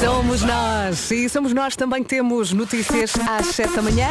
Somos nós e somos nós também que temos notícias às 7 da manhã.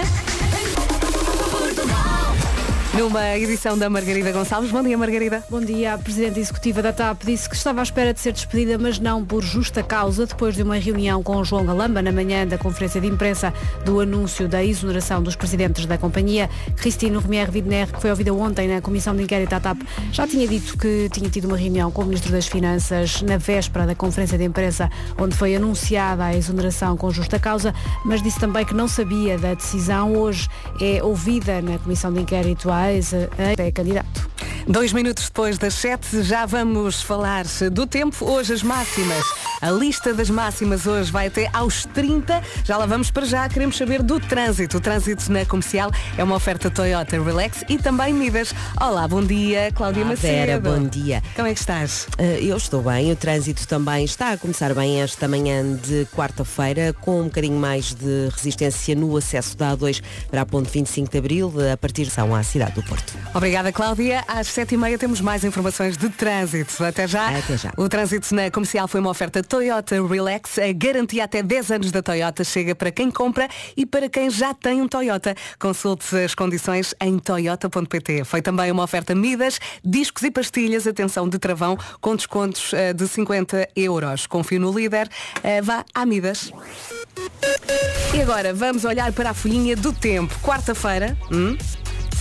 Numa edição da Margarida Gonçalves. Bom dia, Margarida. Bom dia. A Presidente Executiva da TAP disse que estava à espera de ser despedida, mas não por justa causa, depois de uma reunião com João Galamba na manhã da conferência de imprensa do anúncio da exoneração dos presidentes da companhia. Cristino Romier Widner, que foi ouvida ontem na Comissão de Inquérito da TAP, já tinha dito que tinha tido uma reunião com o Ministro das Finanças na véspera da conferência de imprensa, onde foi anunciada a exoneração com justa causa, mas disse também que não sabia da decisão. Hoje é ouvida na Comissão de Inquérito a é candidato. Dois minutos depois das sete, já vamos falar do tempo. Hoje as máximas. A lista das máximas hoje vai até aos 30. Já lá vamos para já. Queremos saber do trânsito. O trânsito na comercial é uma oferta Toyota Relax e também Midas. Olá, bom dia, Cláudia Olá, Macedo. Vera, bom dia. Como é que estás? Uh, eu estou bem. O trânsito também está a começar bem esta manhã de quarta-feira, com um bocadinho mais de resistência no acesso da A2 para a ponte 25 de Abril, a partir de São à cidade do Porto. Obrigada, Cláudia. Às sete e meia temos mais informações de trânsito. Até já. Até já. O trânsito na comercial foi uma oferta Toyota Relax. A garantia até 10 anos da Toyota chega para quem compra e para quem já tem um Toyota. Consulte as condições em toyota.pt. Foi também uma oferta Midas, discos e pastilhas, atenção de travão, com descontos uh, de 50 euros. Confio no líder. Uh, vá à Midas. E agora vamos olhar para a folhinha do tempo. Quarta-feira. Hum?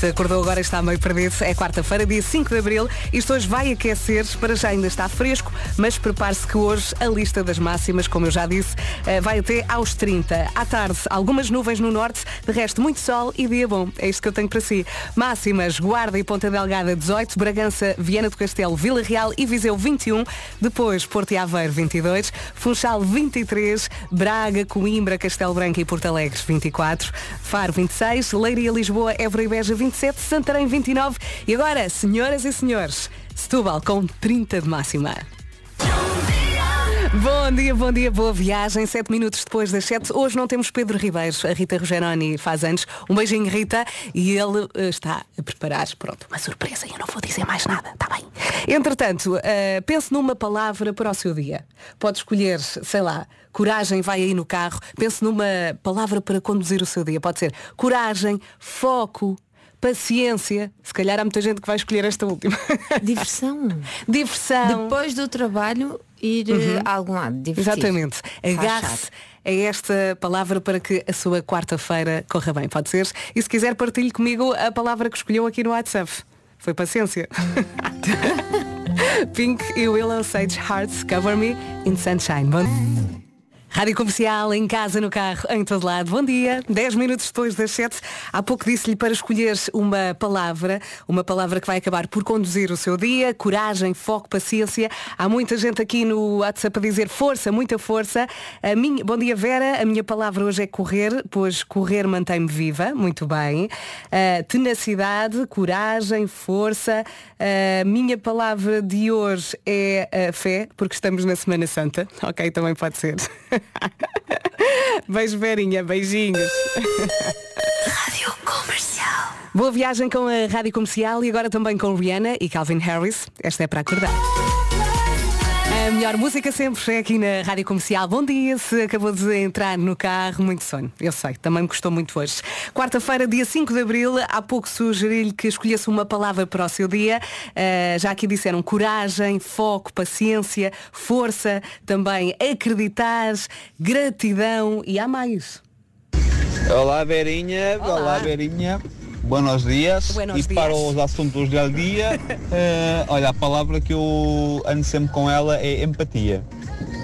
Se acordou agora está meio perdido, é quarta-feira, dia 5 de Abril. Isto hoje vai aquecer, para já ainda está fresco, mas prepare-se que hoje a lista das máximas, como eu já disse, eh, vai até aos 30. À tarde, algumas nuvens no norte, de resto muito sol e dia bom. É isto que eu tenho para si. Máximas, Guarda e Ponta Delgada 18, Bragança, Viana do Castelo, Vila Real e Viseu 21, depois Porto e Aveiro 22, Funchal 23, Braga, Coimbra, Castelo Branco e Porto Alegre 24, Faro 26, Leiria, Lisboa, Évora e Beja 27, Santarém 29 e agora, senhoras e senhores, Setúbal com 30 de máxima. Bom dia, bom dia, boa viagem. Sete minutos depois das sete. Hoje não temos Pedro Ribeiro. A Rita Rogeroni faz anos. Um beijinho, Rita. E ele uh, está a preparar, pronto, uma surpresa. Eu não vou dizer mais nada, está bem? Entretanto, uh, pense numa palavra para o seu dia. Pode escolher, sei lá, coragem vai aí no carro. Pense numa palavra para conduzir o seu dia. Pode ser coragem, foco, paciência. Se calhar há muita gente que vai escolher esta última. Diversão. Diversão. Depois do trabalho, ir uhum. a algum lado. Divertir. Exatamente. Agarre-se a esta palavra para que a sua quarta-feira corra bem. Pode ser? E se quiser, partilhe comigo a palavra que escolheu aqui no WhatsApp. Foi paciência. Pink e Willow Sage Hearts Cover Me in Sunshine. Bom... Rádio Comercial, em casa, no carro, em todo lado. Bom dia. 10 minutos depois das 7. Há pouco disse-lhe para escolher uma palavra, uma palavra que vai acabar por conduzir o seu dia. Coragem, foco, paciência. Há muita gente aqui no WhatsApp a dizer força, muita força. A minha... Bom dia, Vera. A minha palavra hoje é correr, pois correr mantém-me viva. Muito bem. Uh, tenacidade, coragem, força. A minha palavra de hoje é fé, porque estamos na Semana Santa. Ok, também pode ser. Beijo, Verinha, beijinhos. Rádio Comercial. Boa viagem com a Rádio Comercial e agora também com Rihanna e Calvin Harris. Esta é para acordar. A melhor música sempre é aqui na Rádio Comercial. Bom dia, se acabou de entrar no carro, muito sono. Eu sei, também me gostou muito hoje. Quarta-feira, dia 5 de Abril, há pouco sugeri-lhe que escolhesse uma palavra para o seu dia. Uh, já aqui disseram coragem, foco, paciência, força, também acreditar, gratidão e há mais. Olá, Verinha. Olá, Olá Verinha. Buenos dias. Buenos e dias. para os assuntos do dia, uh, olha, a palavra que eu ando sempre com ela é empatia.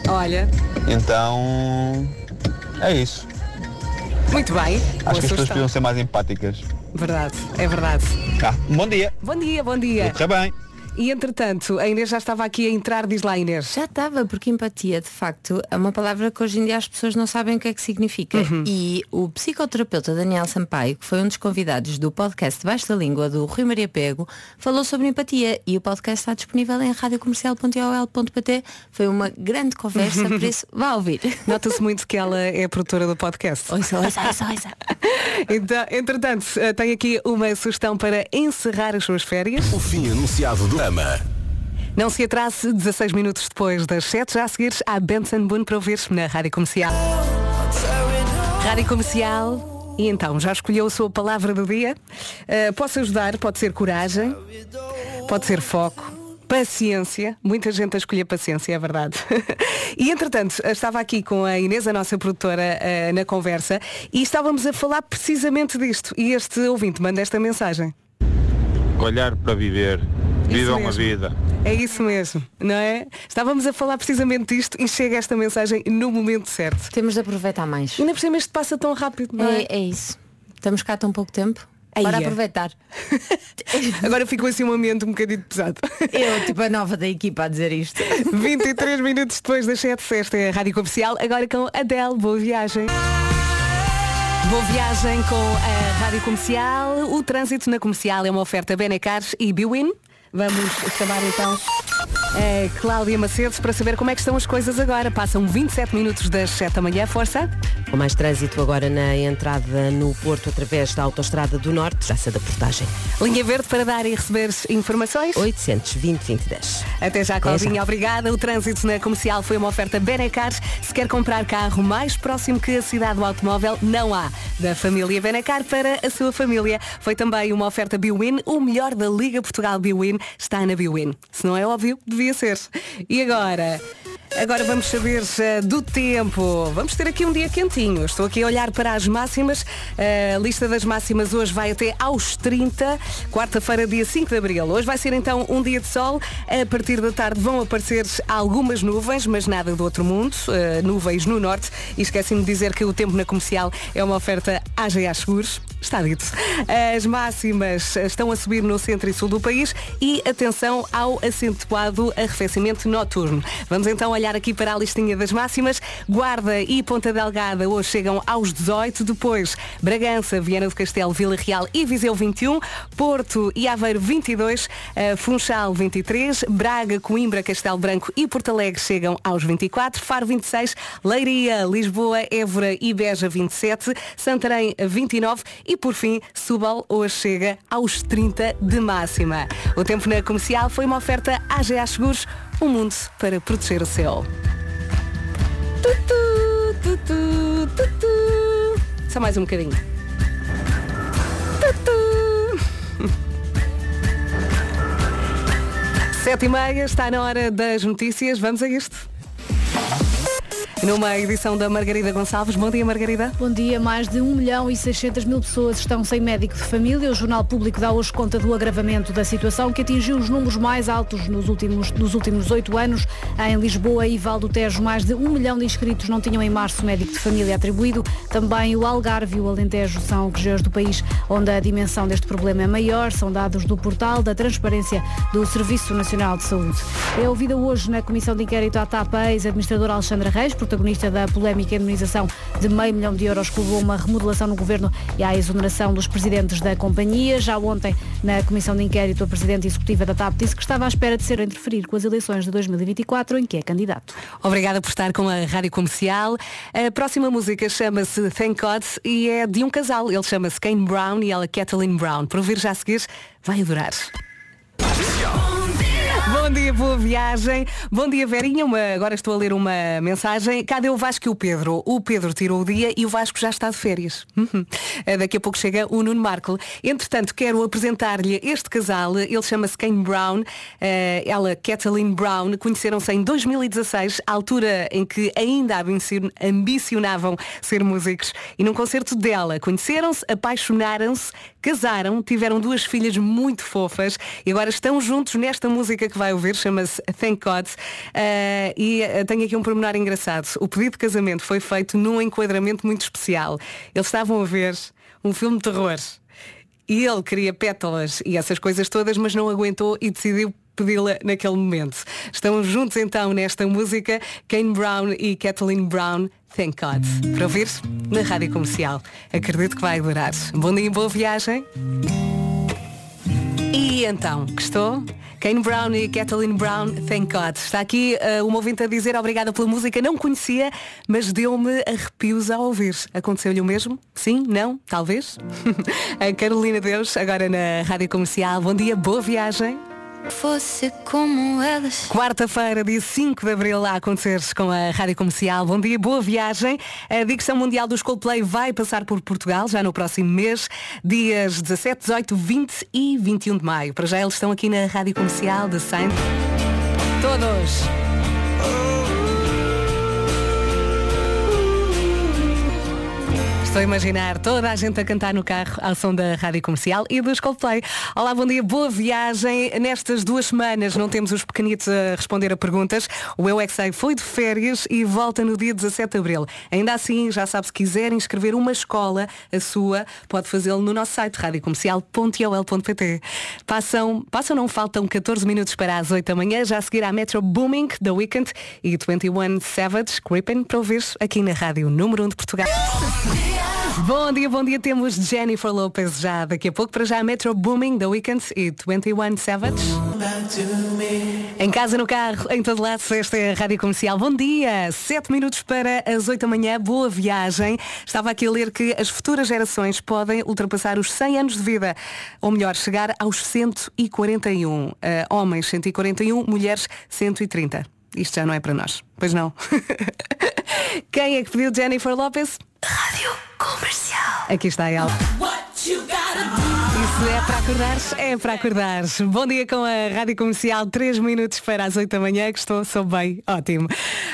Olha. Então, é isso. Muito bem. Acho que as pessoas podiam ser mais empáticas. Verdade, é verdade. Ah, bom dia. Bom dia, bom dia. Tudo bem. E entretanto, a Inês já estava aqui a entrar, diz lá Inês. Já estava, porque empatia, de facto, é uma palavra que hoje em dia as pessoas não sabem o que é que significa. Uhum. E o psicoterapeuta Daniel Sampaio, que foi um dos convidados do podcast Baixo da Língua do Rui Maria Pego, falou sobre empatia e o podcast está disponível em radiocomercial.ol.pt. Foi uma grande conversa, por isso vá ouvir. Nota-se muito que ela é produtora do podcast. Ouça, ouça, ouça, ouça. Então, entretanto, eh, tenho aqui uma sugestão para encerrar as suas férias. O fim anunciado do ama. Não se atrase, 16 minutos depois das 7, já a seguir há Benson Boone para ouvir na Rádio Comercial. Rádio Comercial. E então, já escolheu a sua palavra do dia? Uh, posso ajudar, pode ser coragem, pode ser foco, paciência. Muita gente a escolher paciência, é verdade. e entretanto, estava aqui com a Inês, a nossa produtora, uh, na conversa, e estávamos a falar precisamente disto. E este ouvinte manda esta mensagem. Olhar para viver. Vivam a mesmo. vida. É isso mesmo, não é? Estávamos a falar precisamente disto e chega esta mensagem no momento certo. Temos de aproveitar mais. Ainda por cima isto passa tão rápido, não é? É, é isso. Estamos cá tão pouco tempo. Aí Para é. aproveitar. Agora ficou assim um ambiente um bocadinho pesado. Eu, tipo, a nova da equipa a dizer isto. 23 minutos depois das 7, esta é a Rádio Comercial, agora com Adele, boa viagem. Boa viagem com a Rádio Comercial. O trânsito na comercial é uma oferta Benecars e Biwin. Vamos chamar então a Cláudia Macedo para saber como é que estão as coisas agora. Passam 27 minutos das 7 da manhã, força. Com mais trânsito agora na entrada no Porto através da Autostrada do Norte, já sei da portagem. Linha verde para dar e receber informações. 820 2010. Até já, Claudinha. Obrigada. O trânsito na comercial foi uma oferta Benecar. Se quer comprar carro mais próximo que a cidade do automóvel, não há. Da família Benecar para a sua família. Foi também uma oferta Biwin. O melhor da Liga Portugal Biwin está na Biwin. Se não é óbvio, devia ser. E agora? Agora vamos saber eh, do tempo. Vamos ter aqui um dia quentinho. Estou aqui a olhar para as máximas. A lista das máximas hoje vai até aos 30. Quarta-feira, dia 5 de abril. Hoje vai ser então um dia de sol. A partir da tarde vão aparecer algumas nuvens, mas nada do outro mundo. Eh, nuvens no norte. E esqueci-me de dizer que o tempo na comercial é uma oferta AGA Seguros. Está dito. As máximas estão a subir no centro e sul do país e atenção ao acentuado arrefecimento noturno. Vamos então olhar aqui para a listinha das máximas. Guarda e Ponta Delgada hoje chegam aos 18, depois Bragança, Viana do Castelo, Vila Real e Viseu 21, Porto e Aveiro 22, eh, Funchal 23, Braga, Coimbra, Castelo Branco e Porto Alegre chegam aos 24, Faro 26, Leiria, Lisboa, Évora e Beja 27, Santarém 29 e por fim Subal hoje chega aos 30 de máxima. O tempo na comercial foi uma oferta AGA Seguros, um mundo para proteger o céu. Tutu, tutu, tutu. Só mais um bocadinho. Tutu. Sete e meia, está na hora das notícias. Vamos a isto. Numa edição da Margarida Gonçalves. Bom dia, Margarida. Bom dia. Mais de 1 milhão e 600 mil pessoas estão sem médico de família. O Jornal Público dá hoje conta do agravamento da situação que atingiu os números mais altos nos últimos, nos últimos oito anos. Em Lisboa e Val do Tejo, mais de 1 milhão de inscritos não tinham em março médico de família atribuído. Também o Algarve e o Alentejo são regiões do país onde a dimensão deste problema é maior. São dados do portal da transparência do Serviço Nacional de Saúde. É ouvida hoje na Comissão de Inquérito à TAP ex-administradora Alexandra Reis, protagonista da polémica indemnização de meio milhão de euros que levou a uma remodelação no governo e à exoneração dos presidentes da companhia. Já ontem, na Comissão de Inquérito, a Presidente Executiva da TAP disse que estava à espera de ser a interferir com as eleições de 2024, em que é candidato. Obrigada por estar com a Rádio Comercial. A próxima música chama-se Thank God e é de um casal. Ele chama-se Kane Brown e ela Kathleen Brown. Para ouvir já a seguir, vai adorar. Bom dia, boa viagem. Bom dia, Verinha. Uma- agora estou a ler uma mensagem. Cadê o Vasco e o Pedro? O Pedro tirou o dia e o Vasco já está de férias. Uhum. Eh, Daqui a pouco chega o Nuno Marco. Entretanto, quero apresentar-lhe este casal. Ele chama-se Kane Brown. Eh, Ela, Kathleen Brown. Conheceram-se em 2016, altura em que ainda ambici- ambicionavam ser músicos. E num concerto dela, conheceram-se, apaixonaram-se, casaram, tiveram duas filhas muito fofas e agora estão juntos nesta música que vai ouvir, chama-se Thank God. Eh, e eh, tenho aqui um pormenor engraçado. O pedido de casamento foi feito num enquadramento muito especial. Eles estavam a ver um filme de terror. E ele queria pétalas e essas coisas todas, mas não aguentou e decidiu pedi-la naquele momento. Estão juntos então nesta música, Kane Brown e Kathleen Brown, Thank God. Para ouvir na Rádio Comercial. Acredito que vai adorar. Bom dia e boa viagem. E então, gostou? Kane Brown e Kathleen Brown, thank God. Está aqui uh, uma ouvinte a dizer obrigada pela música, não conhecia, mas deu-me arrepios ao ouvir. Aconteceu-lhe o mesmo? Sim? Não? Talvez? a Carolina Deus, agora na Rádio Comercial. Bom dia, boa viagem. Fosse como elas. Quarta-feira, dia 5 de Abril, a acontecer com a Rádio Comercial. Bom dia, boa viagem. A Dicção Mundial dos Coldplay vai passar por Portugal já no próximo mês, dias 17, 18, 20 e 21 de maio. Para já eles estão aqui na Rádio Comercial de Saint. Todos. Estou a imaginar toda a gente a cantar no carro ao som da Rádio Comercial e dos Coldplay. Olá, bom dia, boa viagem. Nestas duas semanas não temos os pequenitos a responder a perguntas. O Eu é foi de férias e volta no dia 17 de Abril. Ainda assim, já sabe, se quiser inscrever uma escola, a sua, pode fazê-lo no nosso site radiocomercial.ol.pt. Passam, passam, não faltam 14 minutos para as 8 da manhã, já a seguir à Metro Booming, The Weekend e 21 Savage, Creeping, para ouvir aqui na Rádio Número 1 de Portugal. Bom dia, bom dia. Temos Jennifer Lopez já daqui a pouco. Para já Metro Booming, The Weeknd e 21 Savage. Em casa, no carro, em todo lado, esta é a Rádio Comercial. Bom dia! Sete minutos para as oito da manhã. Boa viagem. Estava aqui a ler que as futuras gerações podem ultrapassar os 100 anos de vida. Ou melhor, chegar aos 141. Uh, homens 141, mulheres 130. Isto já não é para nós. Pois não. Quem é que pediu Jennifer Lopez? Rádio Comercial. Aqui está ela. Isso é para acordares? É para acordares. Bom dia com a Rádio Comercial, 3 minutos para as 8 da manhã, que estou, sou bem, ótimo.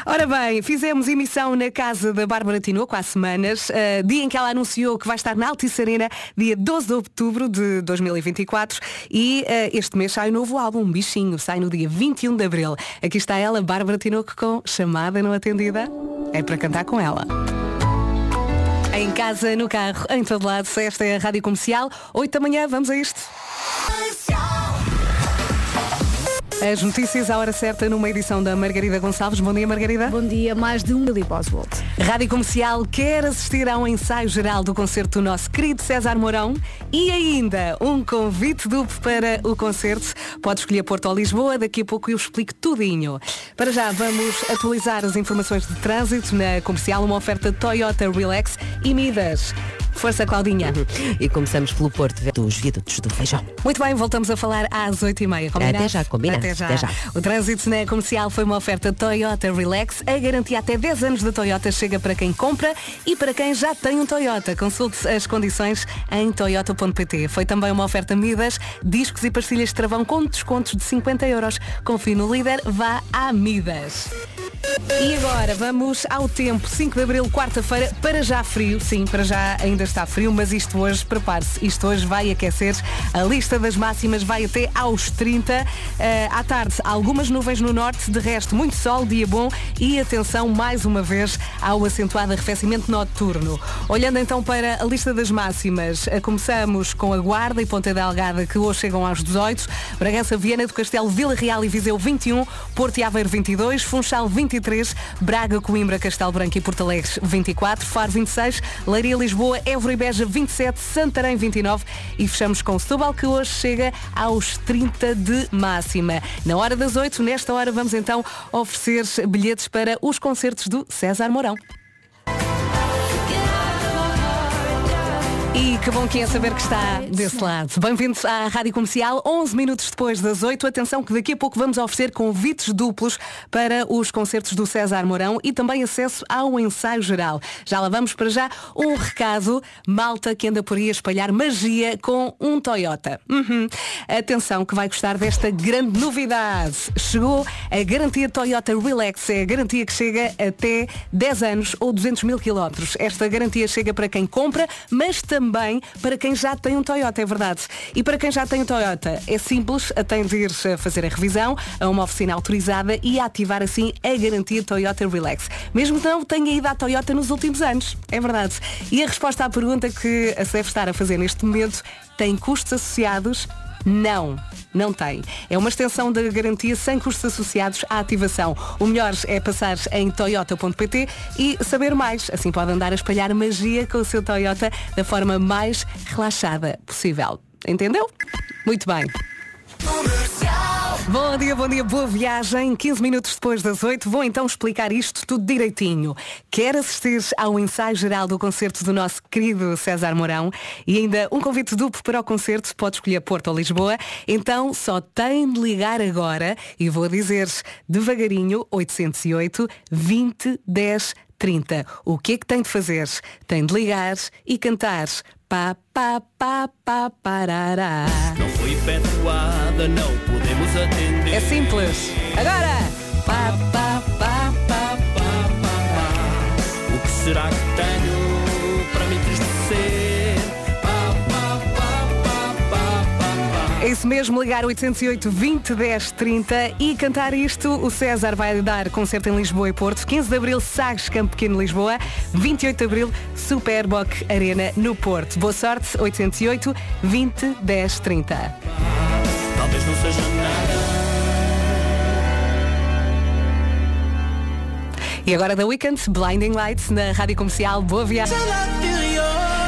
Ora bem, fizemos emissão na casa da Bárbara Tinoco há semanas, uh, dia em que ela anunciou que vai estar na Altice Arena, dia 12 de outubro de 2024, e uh, este mês sai o novo álbum, um Bichinho, sai no dia 21 de abril. Aqui está ela, Bárbara Tinoco, com chamada não atendida. É para cantar com ela. Em casa, no carro, em todo lado, esta é a Rádio Comercial. 8 da manhã, vamos a isto. As notícias à hora certa numa edição da Margarida Gonçalves. Bom dia, Margarida. Bom dia, mais de um Billy Boswell. Rádio Comercial quer assistir a um ensaio geral do concerto do nosso querido César Mourão e ainda um convite duplo para o concerto. Pode escolher Porto ou Lisboa, daqui a pouco eu explico tudinho. Para já vamos atualizar as informações de trânsito na comercial, uma oferta Toyota Relax e Midas. Força, Claudinha. E começamos pelo Porto dos Viadutos do Feijão. Muito bem, voltamos a falar às 8h30. Combinado? Até já, combinado. Até já. Até já. O trânsito na comercial foi uma oferta Toyota Relax. A garantia até 10 anos da Toyota chega para quem compra e para quem já tem um Toyota. Consulte as condições em toyota.pt. Foi também uma oferta Midas, discos e pastilhas de travão com descontos de 50 euros. Confie no líder, vá à Midas. E agora vamos ao tempo. 5 de Abril, quarta-feira, para já frio. Sim, para já ainda está frio, mas isto hoje, prepare-se, isto hoje vai aquecer. A lista das máximas vai até aos 30. Uh, à tarde, algumas nuvens no norte, de resto, muito sol, dia bom e atenção mais uma vez ao acentuado arrefecimento noturno. Olhando então para a lista das máximas, uh, começamos com a Guarda e Ponta Delgada, que hoje chegam aos 18. Bragança, Viana do Castelo, Vila Real e Viseu 21. Porto e Aveiro 22. Funchal 23. Braga, Coimbra, Castelo Branco e Porto Alegre 24. Faro 26. Leiria, Lisboa, Évora e Beja 27. Santarém 29. E fechamos com Setúbal, que hoje chega aos 30 de máxima. Na hora das 8, nesta hora, vamos então oferecer bilhetes para os concertos do César Mourão. E que bom que é saber que está desse lado. Bem-vindos à Rádio Comercial, 11 minutos depois das 8. Atenção que daqui a pouco vamos oferecer convites duplos para os concertos do César Mourão e também acesso ao ensaio geral. Já lá vamos para já um recado, malta que anda por aí a espalhar magia com um Toyota. Uhum. Atenção que vai gostar desta grande novidade. Chegou a garantia Toyota Relax, é a garantia que chega até 10 anos ou 200 mil quilómetros. Esta garantia chega para quem compra, mas também também para quem já tem um Toyota, é verdade. E para quem já tem um Toyota, é simples, de ir a fazer a revisão a uma oficina autorizada e a ativar assim a garantia Toyota Relax. Mesmo que não tenha ido à Toyota nos últimos anos, é verdade. E a resposta à pergunta que se deve estar a fazer neste momento tem custos associados? Não, não tem. É uma extensão da garantia sem custos associados à ativação. O melhor é passar em toyota.pt e saber mais. Assim pode andar a espalhar magia com o seu Toyota da forma mais relaxada possível. Entendeu? Muito bem. Bom dia, bom dia, boa viagem. 15 minutos depois das 8, vou então explicar isto tudo direitinho. Quer assistir ao ensaio geral do concerto do nosso querido César Mourão e ainda um convite duplo para o concerto, pode escolher Porto ou Lisboa, então só tem de ligar agora e vou dizer devagarinho 808 20 10 30. O que é que tem de fazer? Tem de ligar e cantar pá pá pá pá parará. Não foi efetuada, não podemos atender. É simples. Agora! Pá pá pá pá pá pá. O que será que tenho isso mesmo, ligar 808 20 10 30 e cantar isto. O César vai dar concerto em Lisboa e Porto. 15 de Abril, Sagres Campo Pequeno, Lisboa. 28 de Abril, Superboc Arena no Porto. Boa sorte, 808 20 10 30. Talvez não seja nada. E agora da Weekend, Blinding Lights na Rádio Comercial. Boa viagem.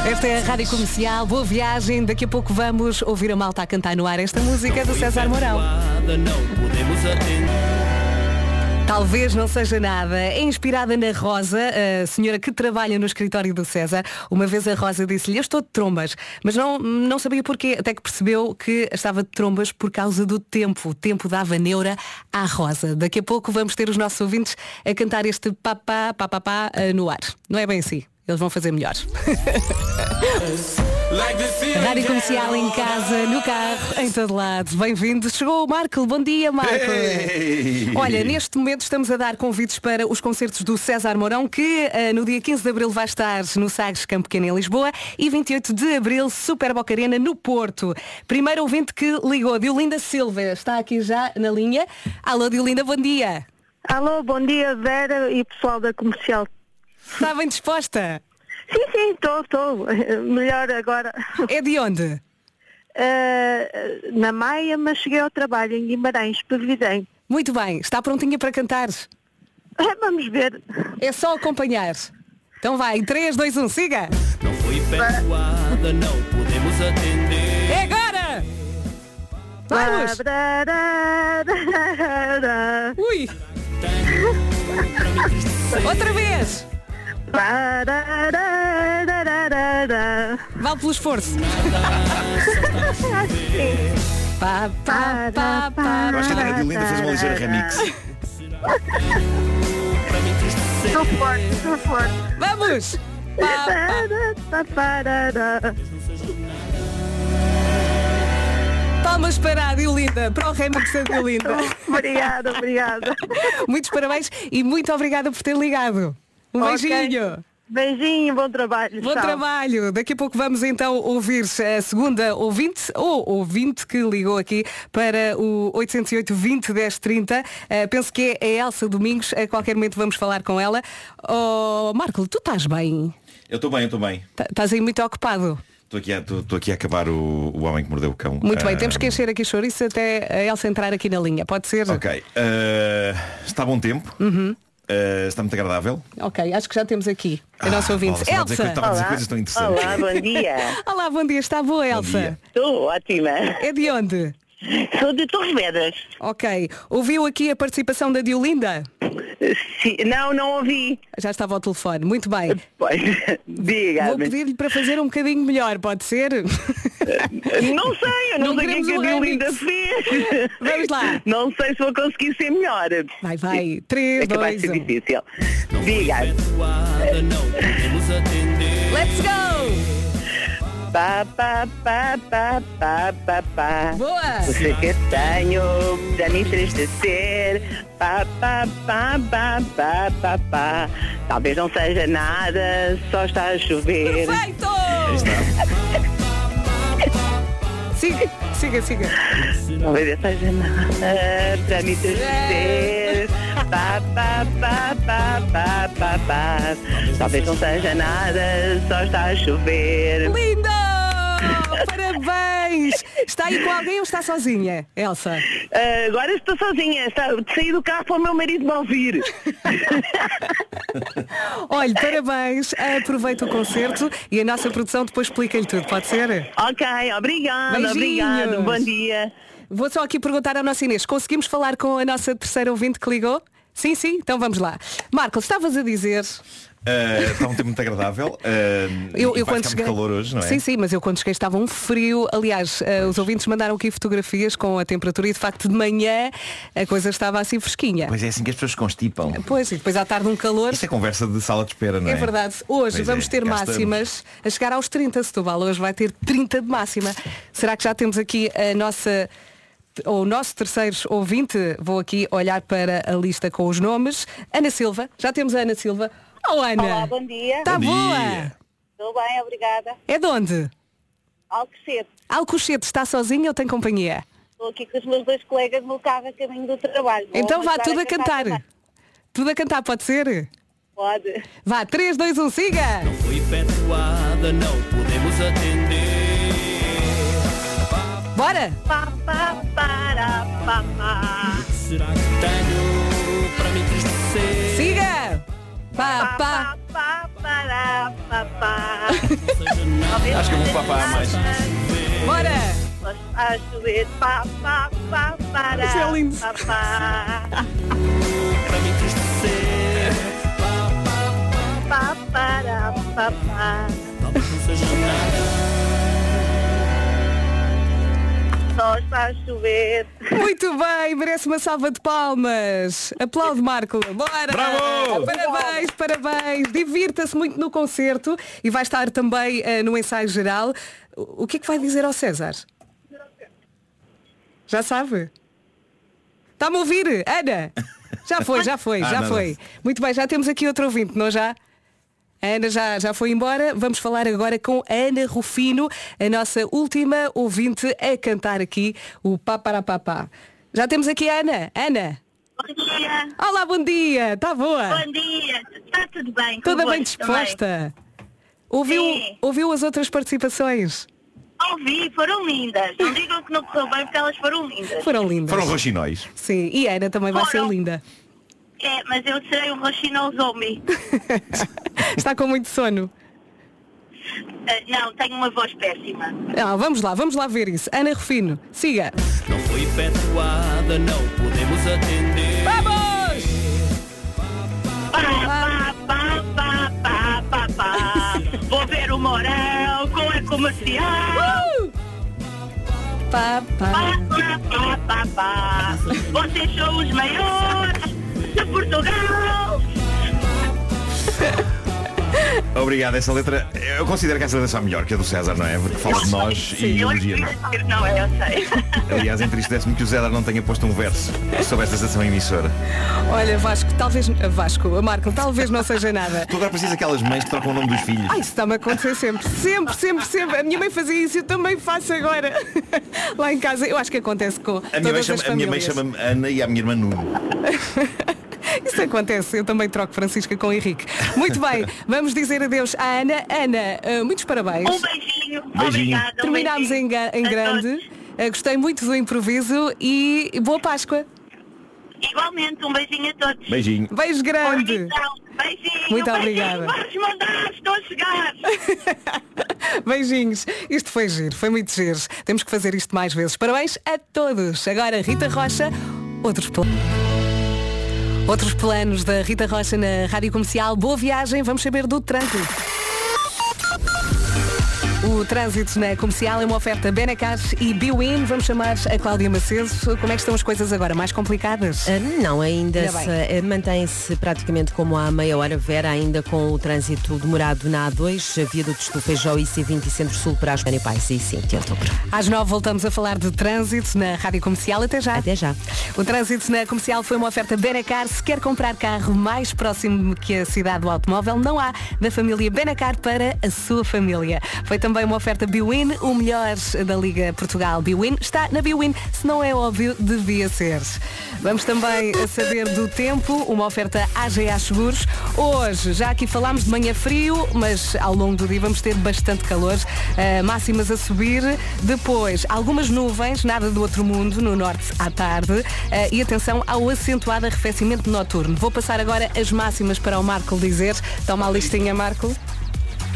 Esta é a Rádio Comercial, boa viagem. Daqui a pouco vamos ouvir a malta a cantar no ar esta música do César Mourão. Talvez não seja nada. É inspirada na Rosa, a senhora que trabalha no escritório do César. Uma vez a Rosa disse-lhe, eu estou de trombas, mas não, não sabia porquê, até que percebeu que estava de trombas por causa do tempo. O tempo dava neura à Rosa. Daqui a pouco vamos ter os nossos ouvintes a cantar este papá, papá, pá, eh, no ar. Não é bem assim. Eles vão fazer melhor. Rádio Comercial em casa, no carro, em todo lado. Bem-vindos. Chegou o Marco. Bom dia, Marco. Olha, neste momento estamos a dar convites para os concertos do César Mourão, que eh, no dia 15 de Abril vai estar no Sagres Campo Pequeno em Lisboa e 28 de Abril Super Boca Arena no Porto. Primeiro ouvinte que ligou, Diolinda Silva, está aqui já na linha. Alô, Diolinda, bom dia. Alô, bom dia Vera e pessoal da comercial. Está bem disposta? Sim, sim, estou, estou. Melhor agora. É de onde? Eh, na Maia, mas cheguei ao trabalho em Guimarães, Previdem. Muito bem, está prontinha para cantar? Vamos ver. É só acompanhar. Então vai, 3, 2, 1, siga! Não foi efetuada, não podemos atender. É agora! Vamos! Ui! Outra vez! Vale pelo esforço. Sim. Pá, pá, pá, pá. Eu acho que a Diolinda fez uma ligeira remix. Estou forte, estou forte. Vamos! Pá, pá. Palmas para a Diolinda, para o remix da Diolinda. Obrigada, obrigada. Muitos parabéns e muito obrigada por ter ligado. Um Ok. beijinho. Beijinho, bom trabalho. Bom tchau. trabalho. Daqui a pouco vamos então ouvir a segunda ouvinte, ou ouvinte que ligou aqui para o 808 20 10 30. Eh, penso que é a Elsa Domingos. A qualquer momento vamos falar com ela. Oh, Marco, tu estás bem? Eu estou bem, eu estou bem. Tá- Estás aí muito ocupado. Estou aqui, a- aqui a acabar o, o Homem que Mordeu o Cão. Muito bem, Ah, temos que encher aqui chouriço até a Elsa entrar aqui na linha. Pode ser? Ok. ah, está bom tempo. Uhum. Ah, está muito agradável. Ok, acho que já temos aqui a nossa ouvinte. Dizer, Elsa! dizer coisas tão interessantes. Olá, bom dia. Olá, bom dia. Está boa, Elsa? Estou ótima. É de onde? Sou de Torres Vedras. Ok. Ouviu aqui a participação da Diolinda? Sim, não, não ouvi. Já estava ao telefone. Muito bem. Pois, diga Vou pedir-lhe para fazer um bocadinho melhor, pode ser? Não sei, eu não, Não sei o que é que a Diolinda fez. Vamos lá. Não sei se vou conseguir ser melhor. Vai, vai. 3, É capaz 2, de ser 1. difícil. Diga. Let's go! Pá, pá, pá, pá, pá, pá, pá. Boa! Você que tenho para me entristecer. Pá, pá, pá, pá, pá, pá, pá. Talvez não seja nada, só está a chover. Perfeito! Siga, siga, siga. Não seja nada para me entristecer. Pá, pá, pá, pá, pá, pá, pá. Talvez não seja nada, só está a chover. Lindo! Parabéns! Está aí com alguém ou está sozinha, Elsa? Ah, agora estou sozinha, está, saí do carro para o meu marido me ouvir. Olha, parabéns, aproveita o concerto e a nossa produção depois explica-lhe tudo, pode ser? ok, obrigada, obrigado, bom dia. Vou só aqui perguntar à nossa Inês, conseguimos falar com a nossa terceira ouvinte que ligou? Sim, sim, então vamos lá. Marcos, estavas a dizer. Uh, está um tempo muito agradável. Uh, Eu, eu quando cheguei. calor hoje, não é? Sim, sim, mas eu quando cheguei estava um frio. Aliás, eh, os ouvintes mandaram aqui fotografias com a temperatura e de facto de manhã a coisa estava assim fresquinha. Pois é assim que as pessoas constipam. Pois, e depois à tarde um calor. Isto é conversa de sala de espera, não é? É verdade. Hoje Pois vamos é, ter máximas a chegar aos 30 Setúbal. Hoje vai ter 30 de máxima. Será que já temos aqui a nossa o nosso terceiro ouvinte? Vou aqui olhar para a lista com os nomes. Ana Silva. Já temos a Ana Silva. Oh Ana. Olá, bom dia. Está boa. Tudo bem, obrigada. É de onde? Alcochete. Alcochete está sozinha ou tem companhia? Estou aqui com os meus dois colegas no carro a caminho do trabalho. Vou Então vá tudo a cantar. também. Tudo a cantar, pode ser? Pode. Vá, 3, 2, 1, siga! Foi efetuada, não podemos atender. Bora! Pá, pá, para, pá, pá. Será que tenho para me entristecer? Siga! Pá, pá! Pá, para, pá, pá. Acho que eu vou papar mais. Bora! A chover, pá, pá, pá, para, Isso é lindo. pá, pá. Para me entristecer. Pá, para, pá, pá. Talvez não seja nada. Só está a chover. Muito bem, merece uma salva de palmas. Aplaude, Marco. Bora! Bravo! Parabéns, parabéns. Divirta-se muito no concerto e vai estar também eh, no ensaio geral. O que é que vai dizer ao César? Já sabe? Está-me a ouvir? Ana? Já foi, já foi, já foi. Muito bem, já temos aqui outro ouvinte, não já? A Ana já, já foi embora. Vamos falar agora com a Ana Rufino, a nossa última ouvinte a cantar aqui o Pá para Papá. Já temos aqui a Ana. Ana. Bom dia. Olá, bom dia. Está boa? Bom dia. Está tudo bem? Toda bem também? disposta. Ouviu, Sim. ouviu as outras participações? Ouvi, foram lindas. Não digam que não correu bem porque elas foram lindas. Foram lindas. Foram roxinóis. Sim, e a Ana também vai ser Foram. linda. É, mas eu serei um roxinol zombie. Está com muito sono. Ah, não, tenho uma voz péssima. Ah, vamos lá, vamos lá ver isso. Ana Rufino, siga. Não foi efetuada, não podemos atender. Vamos! Pá, pá, pá, pá, pá, pá, pá. Vou ver o Morão com a comercial. Uh! Pá, pá. pá, pá, pá, pá. Vocês são os maiores de Portugal. Obrigado, essa letra. Eu considero que essa letra está melhor que a do César, não é? Porque fala de nós e Eu elogia-nos. não é, eu sei. Aliás, entristece-me que o César não tenha posto um verso sobre esta estação emissora. Olha, Vasco, talvez. Vasco, Marco, talvez não seja nada. Tu agora precisas daquelas mães que trocam o nome dos filhos. Ai, isso está-me a acontecer sempre. Sempre, sempre, sempre. A minha mãe fazia isso, eu também faço agora. Lá em casa, eu acho que acontece com A minha, mãe a chama-me Ana e a minha irmã Nuno. Isso acontece, eu também troco Francisca com Henrique. Muito bem, vamos dizer adeus à Ana. Ana, eh, muitos parabéns. Um beijinho. Beijinho. Obrigada. um Terminámos em, ga- em a grande. Eh, gostei muito do improviso e boa Páscoa. Igualmente, um beijinho a todos. Beijinho. Beijo grande. Então, Beijinho. Muito beijinho. obrigada. Vais mandar, estou a chegar. Beijinhos. Isto foi giro, foi muito giro. Temos que fazer isto mais vezes. Parabéns a todos. Agora Rita Rocha, outros planos. Outros planos da Rita Rocha na Rádio Comercial. Boa viagem, vamos saber do trânsito. O trânsito na comercial é uma oferta Benacar e Biwin. Vamos chamar a Cláudia Macedo. Como é que estão as coisas agora? Mais complicadas? Ah, Não, ainda eh, mantém-se praticamente como há meia hora, Vera, ainda com o trânsito demorado na A2, a via do Feijó e C20 e Centro-Sul para as Pais e 5 de outubro. Às nove voltamos a falar de trânsito na Rádio Comercial. Até já. Até já. O trânsito na comercial foi uma oferta Benacar. Se quer comprar carro mais próximo que a cidade do automóvel, não há da família Benacar para a sua família. Foi também uma oferta Biwin, o melhor da Liga Portugal Biwin. Está na Biwin, se não é óbvio, devia ser. Vamos também a saber do tempo, uma oferta AGA Seguros. Hoje, já aqui falámos de manhã frio, mas ao longo do dia vamos ter bastante calor, eh, máximas a subir. Depois, algumas nuvens, nada do outro mundo, no norte à tarde. Eh, e atenção ao acentuado arrefecimento noturno. Vou passar agora as máximas para o Marco dizer. Toma a listinha, Marco.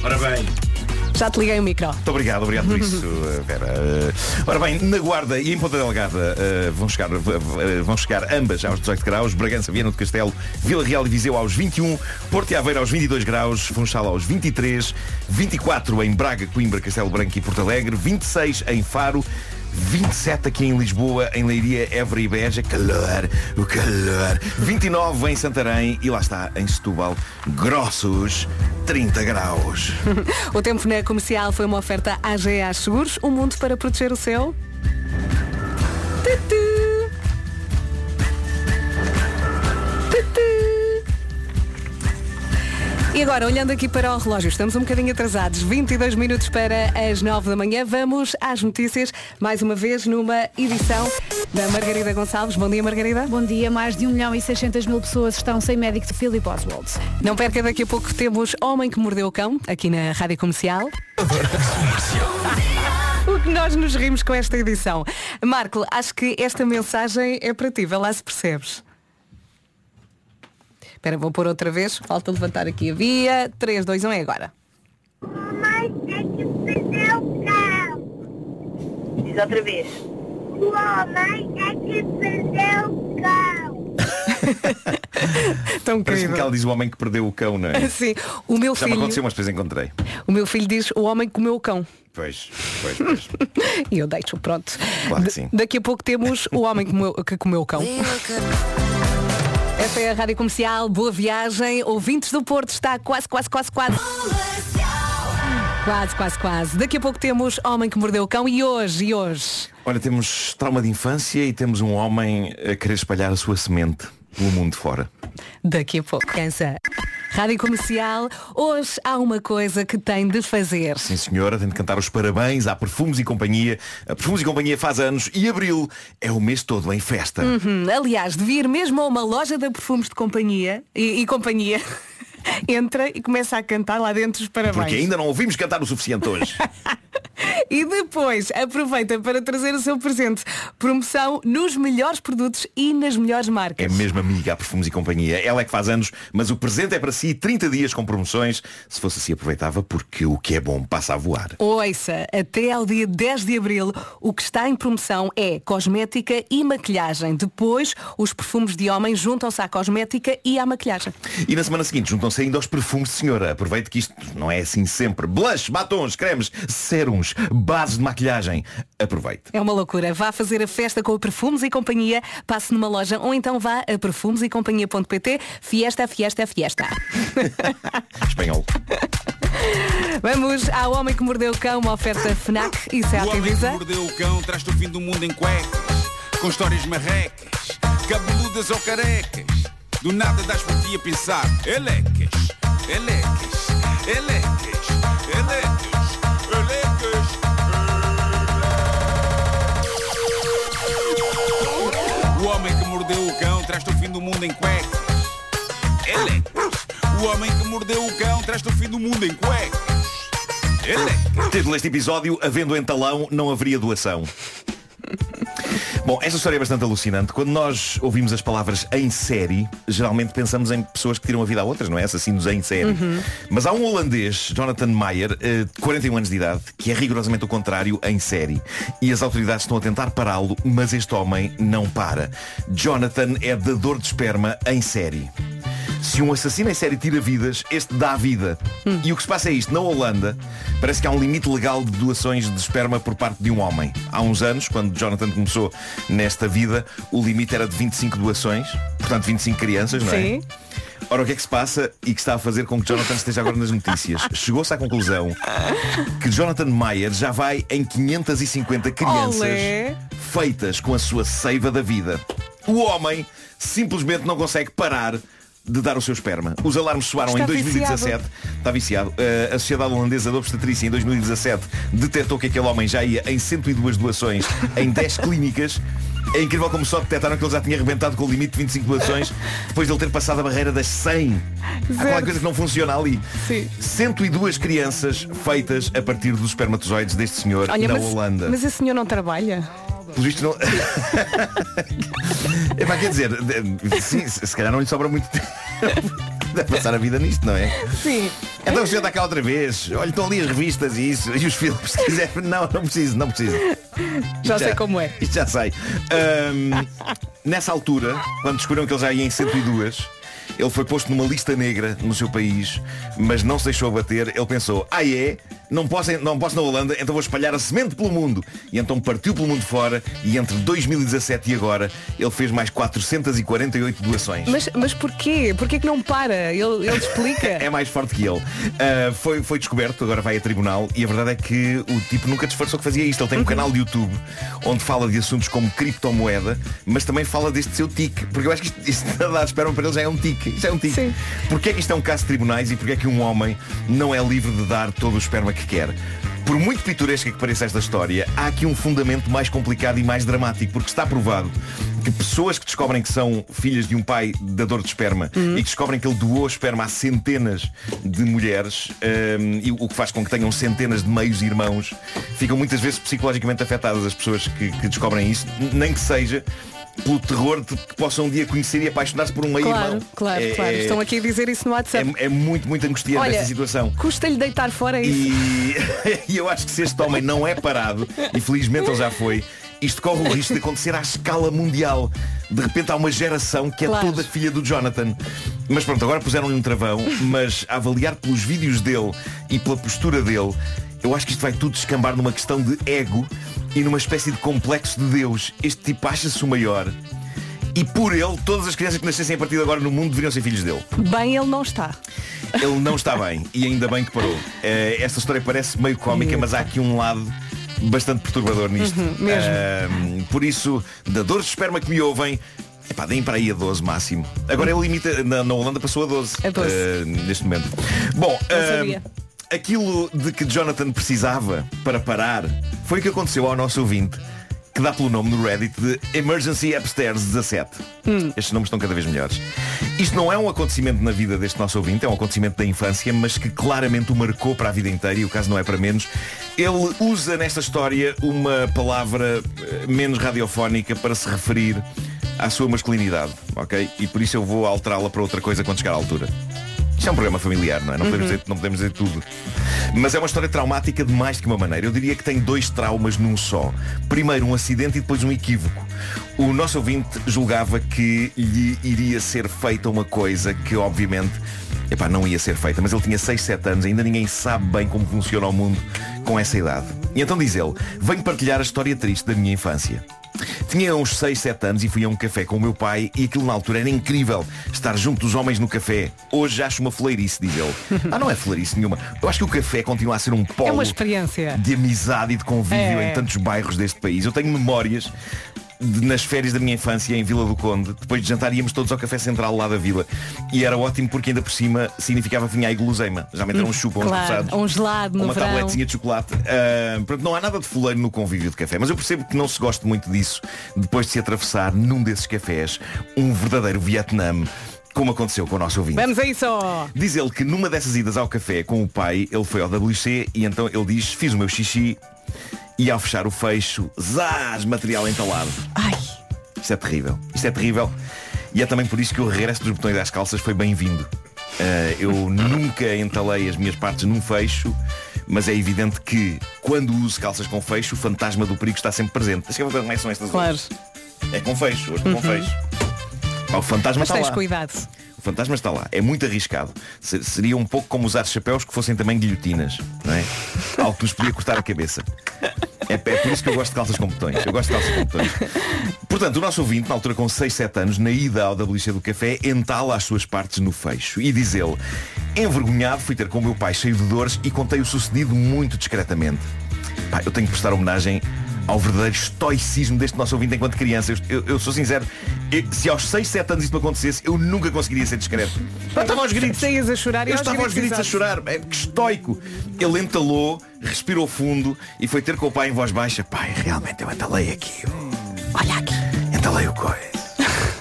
Ora bem, Já te liguei o micro. Muito obrigado, obrigado por isso, Vera. Eh, ora bem, na Guarda e em Ponta Delgada eh, vão, chegar, eh, vão chegar ambas aos 18 graus, Bragança, Viana do Castelo, Vila Real e Viseu aos 21, Porto e Aveiro aos 22 graus, Funchal aos 23, 24 em Braga, Coimbra, Castelo Branco e Porto Alegre, 26 em Faro, 27 aqui em Lisboa, em Leiria, Évora e Beja, calor, o calor. 29 em Santarém e lá está, em Setúbal, grossos 30 graus. o tempo na comercial foi uma oferta AGA Seguros, um mundo para proteger o seu. Tutu. E agora, olhando aqui para o relógio, estamos um bocadinho atrasados, 22 minutos para as 9 da manhã. Vamos às notícias, mais uma vez, numa edição da Margarida Gonçalves. Bom dia, Margarida. Bom dia. Mais de 1 milhão e 600 mil pessoas estão sem médico de Philip Oswald. Não perca, daqui a pouco temos Homem que Mordeu o Cão, aqui na Rádio Comercial. O que nós nos rimos com esta edição. Marco, acho que esta mensagem é para ti, vê lá se percebes. Espera, vou pôr outra vez. Falta levantar aqui a via. 3, 2, 1 é agora. Mamãe é que perdeu o cão. Diz outra vez. O homem é que perdeu o cão. Tão Parece-me querido. que ela diz o homem que perdeu o cão, não é? Sim, o meu Já me filho, aconteceu, mas depois encontrei. o meu filho diz o homem comeu o cão. Pois, pois, pois. E eu deixo, pronto. Claro que sim. Daqui a pouco temos o homem que comeu, que comeu o cão. Esta é a Rádio Comercial, boa viagem. Ouvintes do Porto, está quase, quase, quase, quase. Quase, quase, quase. Daqui a pouco temos Homem que Mordeu o Cão e hoje, e hoje. Olha, temos trauma de infância e temos um homem a querer espalhar a sua semente pelo mundo fora. Daqui a pouco. Cansa. Rádio Comercial, hoje há uma coisa que tem de fazer. Sim senhora, tem de cantar os parabéns à Perfumes e Companhia. A Perfumes e Companhia faz anos e Abril é o mês todo em festa. Uhum. Aliás, devia ir mesmo a uma loja de perfumes de companhia e, e companhia. Entra e começa a cantar lá dentro os parabéns. Porque ainda não ouvimos cantar o suficiente hoje. E depois aproveita para trazer o seu presente. Promoção nos melhores produtos e nas melhores marcas. É mesmo amiga a Perfumes e Companhia. Ela é que faz anos, mas o presente é para si 30 dias com promoções. Se fosse assim aproveitava porque o que é bom passa a voar. Ouça, até ao dia 10 de Abril, o que está em promoção é cosmética e maquilhagem. Depois, os perfumes de homem juntam-se à cosmética e à maquilhagem. E na semana seguinte juntam-se ainda aos perfumes de senhora. Aproveite que isto não é assim sempre. Blush, batons, cremes, sérums, bases de maquilhagem. Aproveite. É uma loucura. Vá fazer a festa com o Perfumes e Companhia, passe numa loja ou então vá a perfumesecompanhia.pt. Fiesta, fiesta, fiesta. Espanhol. Vamos ao Homem que Mordeu o Cão, uma oferta FNAC e O Seat homem que mordeu o cão traz-te o fim do mundo em cuecas Com histórias marrecas Cabeludas ou carecas Do nada das por ti a pensar elecas, elecas, elecas, traz-te o fim do mundo em cuecas. Elecas O homem que mordeu o cão traz-te o fim do mundo em cuecas. Elecas Título deste episódio, havendo entalão, não haveria doação. Bom, esta história é bastante alucinante. Quando nós ouvimos as palavras em série, geralmente pensamos em pessoas que tiram a vida a outras, não é? Assassinos em série. Uhum. Mas há um holandês, Jonathan Meyer, eh, de 41 anos de idade, que é rigorosamente o contrário em série. E as autoridades estão a tentar pará-lo, mas este homem não para. Jonathan é dador de esperma em série. Se um assassino em série tira vidas, este dá vida. E o que se passa é isto. Na Holanda, parece que há um limite legal de doações de esperma por parte de um homem. Há uns anos, quando Jonathan começou nesta vida, o limite era de 25 doações. Portanto, 25 crianças, não é? Sim. Ora, o que é que se passa e que está a fazer com que Jonathan esteja agora nas notícias? Chegou-se à conclusão que Jonathan Mayer já vai em 550 crianças Olé. feitas com a sua seiva da vida. O homem simplesmente não consegue parar de dar o seu esperma. Os alarmes soaram Está em 2017. Está viciado. Uh, a Sociedade Holandesa de Obstetrícia em 2017 detectou que aquele homem já ia em 102 doações em 10 clínicas. É incrível como só detectaram que ele já tinha arrebentado com o limite de 25 doações depois de ele ter passado a barreira das 100. Há qualquer coisa que não funciona ali. Sim. 102 crianças feitas a partir dos espermatozoides deste senhor Olha, na mas, Holanda. mas esse senhor não trabalha? Pelo visto não. Epá, quer dizer, sim, se calhar não lhe sobra muito tempo. Deve passar a vida nisto, não é? Sim. Então está cá outra vez. Olha, estão ali as revistas e isso. E os filmes, se quiser. Não, não preciso, não preciso. Já Isto sei como é. Isto já sei. Ahm, nessa altura, quando descobriram que ele já ia em 102, ele foi posto numa lista negra no seu país, mas não se deixou abater. Ele pensou, ah é? Não posso, não posso na Holanda, então vou espalhar a semente pelo mundo. E então partiu pelo mundo fora e entre 2017 e agora ele fez mais 448 doações. Mas, mas porquê? Porquê que não para? Ele, ele explica. É mais forte que ele. Ah, foi, foi descoberto, agora vai a tribunal e a verdade é que o tipo nunca disfarçou que fazia isto. Ele tem um canal de YouTube onde fala de assuntos como criptomoeda, mas também fala deste seu tique. Porque eu acho que isto, isto a dar espera para ele já é um tique. Isto é um tique. Porquê é que isto é um caso de tribunais e porquê é que um homem não é livre de dar todo o esperma que quer? Por muito pitoresca que pareça esta história, há aqui um fundamento mais complicado e mais dramático, porque está provado que pessoas que descobrem que são filhas de um pai dador de esperma e que descobrem que ele doou esperma a centenas de mulheres, hum, e o que faz com que tenham centenas de meios irmãos, ficam muitas vezes psicologicamente afetadas as pessoas que, que descobrem isso, nem que seja pelo terror de que possam um dia conhecer e apaixonar-se por um Claro, claro, É- claro. é- Estão aqui a dizer isso no WhatsApp. é, é muito, muito angustiante Olha, esta situação. Custa-lhe deitar fora isso. E, e eu acho que se este homem não é parado, e felizmente ele já foi, isto corre o risco de acontecer à escala mundial. De repente há uma geração que é Claro. toda filha do Jonathan. Mas pronto, agora puseram-lhe um travão, mas a avaliar pelos vídeos dele e pela postura dele, eu acho que isto vai tudo descambar numa questão de ego e numa espécie de complexo de Deus. Este tipo acha-se o maior. E por ele, todas as crianças que nascessem a partir de agora no mundo deveriam ser filhos dele. Bem, ele não está. Ele não está bem e ainda bem que parou. Eh, esta história parece meio cómica, mas há aqui um lado bastante perturbador nisto. Uhum, mesmo. Eh, por isso, dadores de esperma que me ouvem, epá, deem para aí a 12 máximo. Agora ele limita, na, na Holanda passou a 12, A 12. eh, neste momento. Bom, sabia. Aquilo de que Jonathan precisava para parar foi o que aconteceu ao nosso ouvinte. Que dá pelo nome no Reddit de Emergency Upstairs 17. Estes nomes estão cada vez melhores. Isto não é um acontecimento na vida deste nosso ouvinte, é um acontecimento da infância, mas que claramente o marcou para a vida inteira e o caso não é para menos. Ele usa nesta história uma palavra eh, menos radiofónica para se referir à sua masculinidade, ok? E por isso eu vou alterá-la para outra coisa quando chegar à altura. Isto é um programa familiar, não é? Não, podemos, Uhum. dizer, não podemos dizer tudo. Mas é uma história traumática de mais de uma maneira. Eu diria que tem dois traumas num só. Primeiro um acidente e depois um equívoco. O nosso ouvinte julgava que lhe iria ser feita uma coisa que obviamente epá, não ia ser feita. Mas ele tinha 6, 7 anos, ainda ninguém sabe bem como funciona o mundo com essa idade. E então diz ele, venho partilhar a história triste da minha infância. Tinha uns 6, 7 anos e fui a um café com o meu pai e aquilo na altura era incrível estar junto dos homens no café. Hoje acho uma fleirice, diz ele. Ah, não é fleirice nenhuma. Eu acho que o café continua a ser um polo É uma experiência. de amizade e de convívio É. em tantos bairros deste país. Eu tenho memórias de- nas férias da minha infância em Vila do Conde, depois de jantar íamos todos ao café central lá da vila. E era ótimo porque ainda por cima significava que vinha aí guloseima. Já me um chupa, uns Claro, roçados um gelado no uma verão. tabletezinha de chocolate. Ah, pronto, não há nada de fuleiro no convívio de café, mas eu percebo que não se goste muito disso depois de se atravessar num desses cafés um verdadeiro Vietnã, como aconteceu com o nosso ouvinte. Vamos a isso! Diz ele que numa dessas idas ao café com o pai, ele foi ao WC e então ele diz, fiz o meu xixi e ao fechar o fecho, zás, material entalado. Ai. Isto é terrível. Isto é terrível. E é também por isso que o regresso dos botões das calças foi bem-vindo. Ah, eu nunca entalei as minhas partes num fecho, mas é evidente que quando uso calças com fecho, o fantasma do perigo está sempre presente. Deixa eu ver como é que são estas Claro. É com fecho, hoje com Uhum. fecho. Pá, o fantasma Mas está tens lá. cuidado. Fantasma está lá. É muito arriscado. Se- Seria um pouco como usar chapéus que fossem também guilhotinas, não é? Algo que nos podia cortar a cabeça. É, é por isso que eu gosto de calças com botões. Eu gosto de calças com botões. Portanto, o nosso ouvinte, na altura com 6, 7 anos, na ida ao WC do café, entala as suas partes no fecho. E diz ele, envergonhado, fui ter com o meu pai cheio de dores e contei o sucedido muito discretamente. Pá, eu tenho que prestar homenagem ao verdadeiro estoicismo deste nosso ouvinte enquanto criança. Eu, eu- eu sou sincero, eu- se aos 6, 7 anos isto me acontecesse, eu nunca conseguiria ser discreto. Pá, estava aos gritos. A chorar Eu estava aos gritos a exato. chorar. É, que estoico. Ele entalou, respirou fundo e foi ter com o pai em voz baixa. Pai, realmente eu entalei aqui. Olha aqui. Entalei o coisa.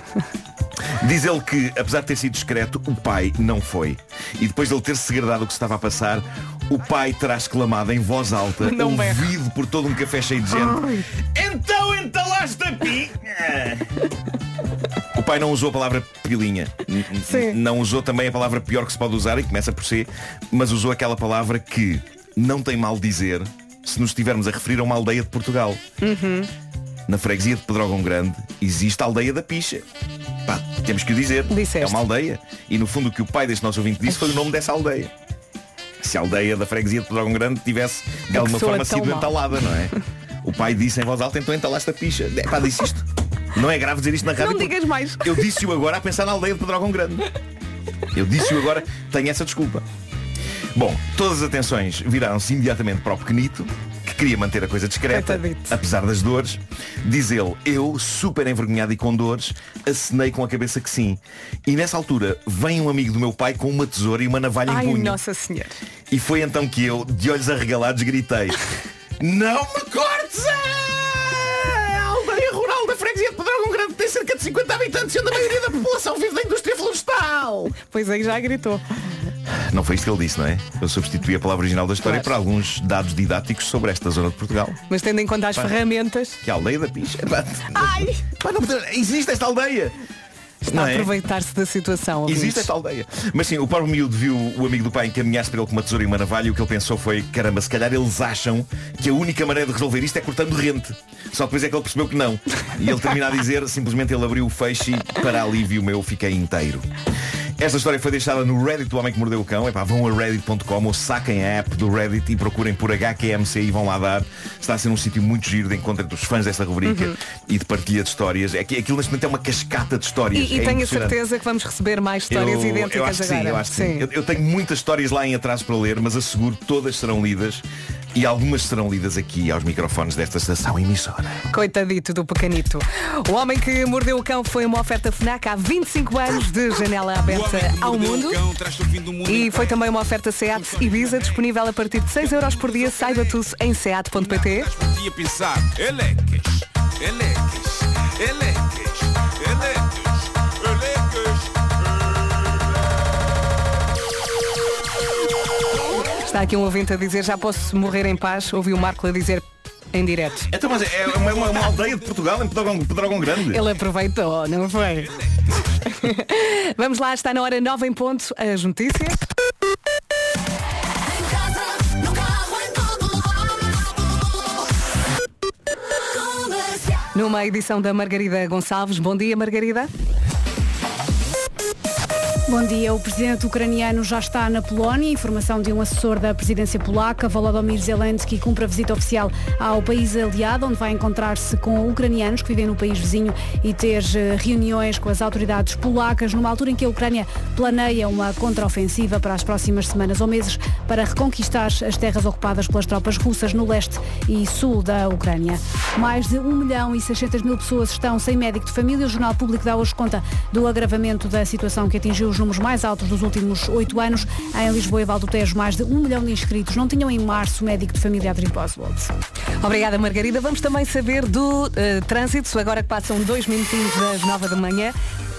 Diz ele que, apesar de ter sido discreto, o pai não foi. E depois de ele ter segredado o que se estava a passar, o pai terá exclamado em voz alta, Não ouvido por todo um café cheio de gente. Então entalaste a pica! O pai não usou a palavra pilinha. Sim. Não usou também a palavra pior que se pode usar e começa por C, mas usou aquela palavra que não tem mal dizer se nos estivermos a referir a uma aldeia de Portugal. Uhum. Na freguesia de Pedrógão Grande existe a aldeia da Picha. Pá, temos que o dizer. É uma aldeia. E no fundo o que o pai deste nosso ouvinte disse foi o nome dessa aldeia. Se a aldeia da freguesia de Pedrógão Grande tivesse de alguma forma sido mal. entalada, não é? O pai disse em voz alta, então entalaste a picha. É, pá, disse isto. Não é grave dizer isto na rádio. Não digas mais. Eu disse-o agora a pensar na aldeia de Pedrógão Grande. Eu disse-o agora, tenho essa desculpa. Bom, todas as atenções viraram-se imediatamente para o pequenito, que queria manter a coisa discreta, apesar das dores. Diz ele, eu, super envergonhado e com dores, acenei com a cabeça que sim. E nessa altura, vem um amigo do meu pai com uma tesoura e uma navalha Ai, em punho. Nossa Senhora. E foi então que eu, de olhos arregalados, gritei Não me cortes! A aldeia rural da freguesia de Pedrógão Grande tem cerca de 50 habitantes, onde a maioria da população vive da indústria florestal. Pois aí já gritou. Não foi isto que ele disse, não é? Eu substituí a palavra original da história Claro. por alguns dados didáticos sobre esta zona de Portugal. Mas tendo em conta as Pá. ferramentas. Que é a aldeia da picha. Pá, Ai! pá, não existe esta aldeia! Está Não a é? aproveitar-se da situação. ouvintes. Existe esta aldeia. Mas sim, o pobre miúdo viu o amigo do pai encaminhar-se para ele com uma tesoura e uma navalha e o que ele pensou foi, caramba, se calhar eles acham que a única maneira de resolver isto é cortando rente. Só depois é que ele percebeu que não. E ele termina a dizer, simplesmente ele abriu o feixe e, para alívio meu, fiquei inteiro. Esta história foi deixada no Reddit do Homem que Mordeu o Cão. Epá, vão a reddit.com ou saquem a app do Reddit e procurem por HQMC e vão lá dar. Está a ser um sítio muito giro de encontro entre os fãs desta rubrica Uhum. e de partilha de histórias. É que aquilo neste momento é uma cascata de histórias. E, e É tenho a certeza que vamos receber mais histórias eu, idênticas eu acho que agora. sim, eu acho que sim. Eu, eu tenho muitas histórias lá em atraso para ler, mas asseguro que todas serão lidas e algumas serão lidas aqui aos microfones desta estação emissora. Coitadito do pequenito. O Homem que Mordeu o Cão foi uma oferta FNAC há 25 anos de janela aberta ao mundo. E foi também uma oferta SEAT Ibiza disponível a partir de 6 euros por dia. Saiba tudo em seat.pt. Podia pensar, elecas, elecas, Está aqui um ouvinte a dizer já posso morrer em paz. Ouvi o Marco a dizer em direto. Então, mas é uma, uma- uma aldeia de Portugal em Pedrógão, Pedrógão Grande. Ele aproveitou, não foi? Vamos lá, está na hora 9 em ponto, as notícias. Numa edição da Margarida Gonçalves. Bom dia, Margarida. Bom dia. O presidente ucraniano já está na Polónia. Informação de um assessor da presidência polaca, Volodymyr Zelensky, cumpre a visita oficial ao país aliado, onde vai encontrar-se com ucranianos que vivem no país vizinho e ter eh, reuniões com as autoridades polacas, numa altura em que a Ucrânia planeia uma contraofensiva para as próximas semanas ou meses para reconquistar as terras ocupadas pelas tropas russas no leste e sul da Ucrânia. Mais de 1 milhão e 600 mil pessoas estão sem médico de família. O Jornal Público dá hoje conta do agravamento da situação que atingiu os números mais altos dos últimos oito anos. Em Lisboa e Val do Tejo, mais de um milhão de inscritos não tinham em março médico de família Adriano Oswald. Obrigada, Margarida. Vamos também saber do eh, trânsito, agora que passam dois minutinhos das 9 da manhã.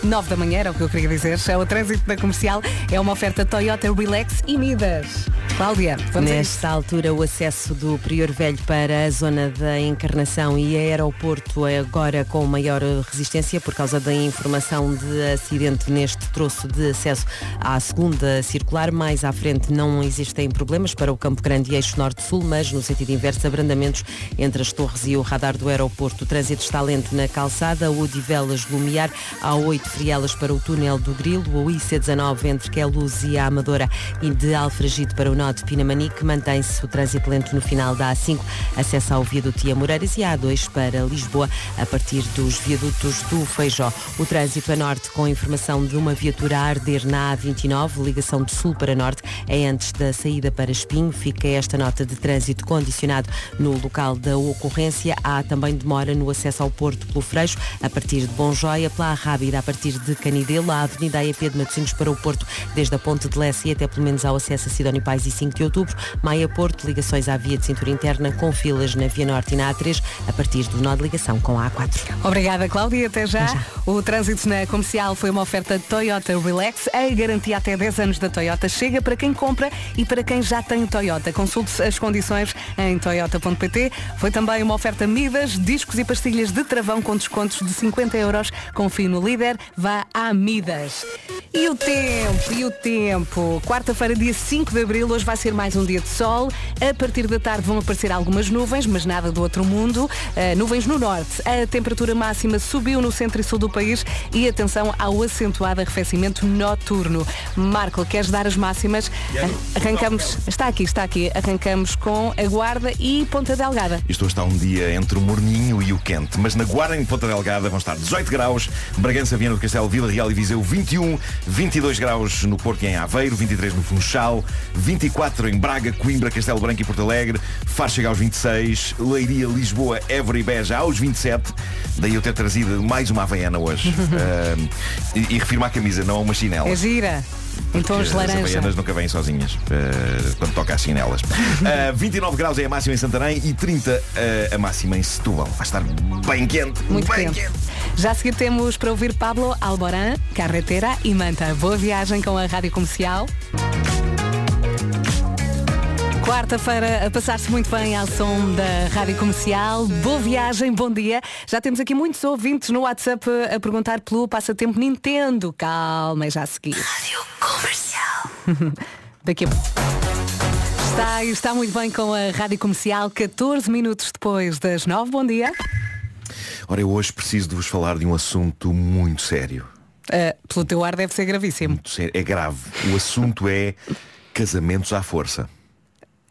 9 da manhã era o que eu queria dizer. É o trânsito da comercial. É uma oferta Toyota Relax e Midas. Cláudia, vamos a. Nesta altura, o acesso do Prior Velho para a zona da Encarnação e aeroporto é agora com maior resistência por causa da informação de acidente neste troço de acesso à segunda circular. Mais à frente não existem problemas para o Campo Grande e Eixo Norte-Sul, mas no sentido inverso, abrandamentos entre as torres e o radar do aeroporto. O trânsito está lento na calçada, o Odivelas Lumiar, há 8 Frielas para o túnel do Grilo, o IC19 entre Queluz e a Amadora e de Alfragide para o nó de Pinamanique, mantém-se o trânsito lento no final da A5, acesso ao viaduto Ia Moreiras e a A2 para Lisboa, a partir dos viadutos do Feijó. O trânsito a norte com informação de uma viatura a arder na A29, ligação de sul para norte, é antes da saída para Espinho. Fica esta nota de trânsito condicionado no local da ocorrência. Há também demora no acesso ao Porto pelo Freixo, a partir de Bom Joia, pela Rábida, a partir de Canidelo, a Avenida AEP de Matosinhos para o Porto, desde a Ponte de Lessa e até pelo menos ao acesso a Sidónio Pais e 25 de outubro. Maia Porto, ligações à via de cintura interna com filas na Via Norte e na A3 a partir do nó de ligação com a A4. Obrigada, Cláudia. Até já. O trânsito na comercial foi uma oferta Toyota Relax. A garantia até 10 anos da Toyota chega para quem compra e para quem já tem Toyota. Consulte as condições em toyota.pt. Foi também uma oferta Midas, discos e pastilhas de travão com descontos de 50 euros. Confie no líder. Vá à Midas. E o tempo, e o tempo. Quarta-feira, dia 5 de abril, hoje vai ser mais um dia de sol. A partir da tarde vão aparecer algumas nuvens, mas nada do outro mundo. Uh, nuvens no norte. A temperatura máxima subiu no centro e sul do país e atenção ao acentuado arrefecimento noturno. Marco, queres dar as máximas? Arrancamos, está aqui, está aqui. Arrancamos com a Guarda e Ponta Delgada. Isto hoje está um dia entre o morninho e o quente, mas na Guarda em Ponta Delgada vão estar 18 graus, Bragança, Viana do Castelo, Vila Real e Viseu 21, 22 graus no Porto e em Aveiro, 23 no Funchal, 24 em Braga, Coimbra, Castelo Branco e Porto Alegre, Faro chega aos 26, Leiria, Lisboa, Évora e Beja aos 27, daí eu ter trazido mais uma Havaiana hoje. Uh, e, e refirmo à camisa, não a uma chinela. É gira. Em tons de As havaianas nunca vêm sozinhas uh, quando toca as chinelas. Uh, 29 graus é a máxima em Santarém e 30 uh, a máxima em Setúbal. Vai estar bem quente. Muito bem quente. Já a seguir temos para ouvir Pablo Alborán, Carretera e Manta. Boa viagem com a Rádio Comercial. Quarta-feira a passar-se muito bem ao som da Rádio Comercial. Boa viagem, bom dia. Já temos aqui muitos ouvintes no WhatsApp a perguntar pelo passatempo Nintendo. Calma, é já a seguir. Rádio Comercial. Daqui a Está, está muito bem com a Rádio Comercial, 14 minutos depois das 9. Bom dia. Ora, eu hoje preciso de vos falar de um assunto muito sério. Uh, pelo teu ar deve ser gravíssimo. Muito sério. É grave. O assunto é casamentos à força.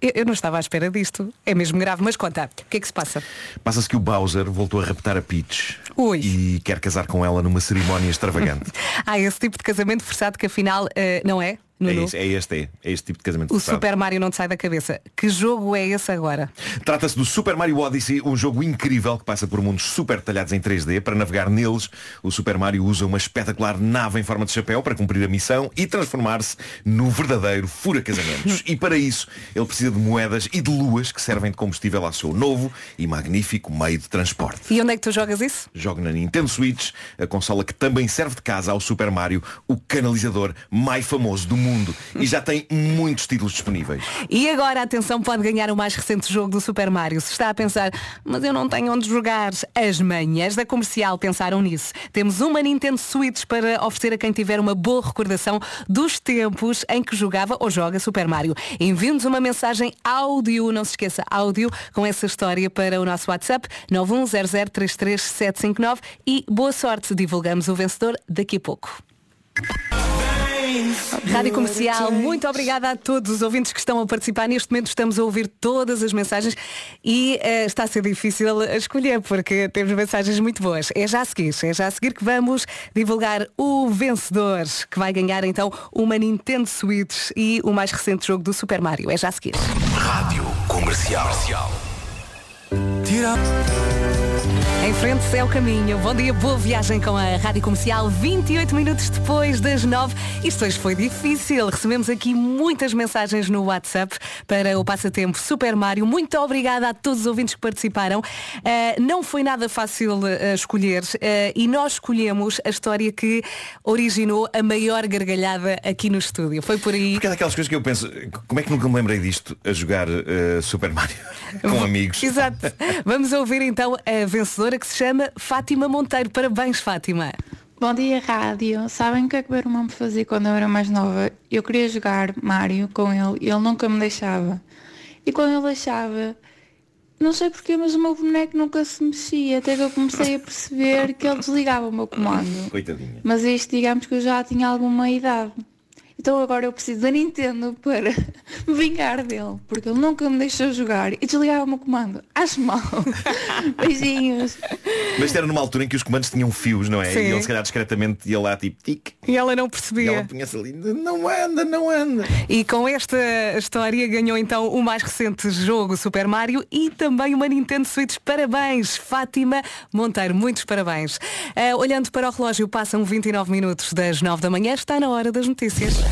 Eu, não estava à espera disto. É mesmo grave, mas conta, o que é que se passa? Passa-se que o Bowser voltou a raptar a Peach Ui. e quer casar com ela numa cerimónia extravagante. Há esse tipo de casamento forçado que afinal uh, não é? É, isso, é este, é, é este tipo de casamento O forçado. Super Mario não te sai da cabeça. Que jogo é esse agora? Trata-se do Super Mario Odyssey, um jogo incrível que passa por mundos super detalhados em 3D. Para navegar neles, o Super Mario usa uma espetacular nave em forma de chapéu para cumprir a missão e transformar-se no verdadeiro fura-casamentos. e para isso, ele precisa de moedas e de luas que servem de combustível ao seu novo e magnífico meio de transporte. E onde é que tu jogas isso? Joga na Nintendo Switch, a consola que também serve de casa ao Super Mario, o canalizador mais famoso do mundo. E já tem muitos títulos disponíveis. E agora, atenção, pode ganhar o mais recente jogo do Super Mario. Se está a pensar, mas eu não tenho onde jogar. As manhãs da comercial pensaram nisso. Temos uma Nintendo Switch para oferecer a quem tiver uma boa recordação dos tempos em que jogava ou joga Super Mario. Envie-nos uma mensagem áudio, não se esqueça, áudio, com essa história para o nosso WhatsApp 910033759 e boa sorte, divulgamos o vencedor daqui a pouco. Rádio Comercial, muito obrigada a todos os ouvintes que estão a participar. Neste momento estamos a ouvir todas as mensagens e eh, está a ser difícil a escolher porque temos mensagens muito boas. É já a seguir, é já a seguir que vamos divulgar o vencedor que vai ganhar então uma Nintendo Switch e o mais recente jogo do Super Mario. É já a seguir. Rádio Comercial. Em frente é o caminho. Bom dia, boa viagem com a Rádio Comercial. 28 minutos depois das 9. Isto hoje foi difícil. Recebemos aqui muitas mensagens no WhatsApp para o passatempo Super Mario. Muito obrigada a todos os ouvintes que participaram. Uh, não foi nada fácil uh, escolher uh, e nós escolhemos a história que originou a maior gargalhada aqui no estúdio. Foi por aí. Porque é daquelas coisas que eu penso, como é que nunca me lembrei disto a jogar Super Mario com amigos? Exato. Vamos ouvir então a vencedora que se chama Fátima Monteiro. Parabéns, Fátima. Bom dia, rádio. Sabem o que é que o meu irmão me fazia quando eu era mais nova? Eu queria jogar Mario com ele e ele nunca me deixava. E quando ele deixava, não sei porquê, mas o meu boneco nunca se mexia, até que eu comecei a perceber que ele desligava o meu comando. Coitadinha. Mas isto, digamos que eu já tinha alguma idade. Então agora eu preciso da Nintendo para me vingar dele, porque ele nunca me deixou jogar e desligava o meu comando. Acho mal. Beijinhos. Mas isto era numa altura em que os comandos tinham fios, não é? Sim. E ele se calhar discretamente ia lá tipo tic. E ela não E percebia. ela punha-se ali, não anda, não anda. E com esta história ganhou então o mais recente jogo Super Mario e também uma Nintendo Switch. Parabéns, Fátima Monteiro, muitos parabéns. Ah, olhando para o relógio, passam 29 minutos das 9 da manhã, está na hora das notícias.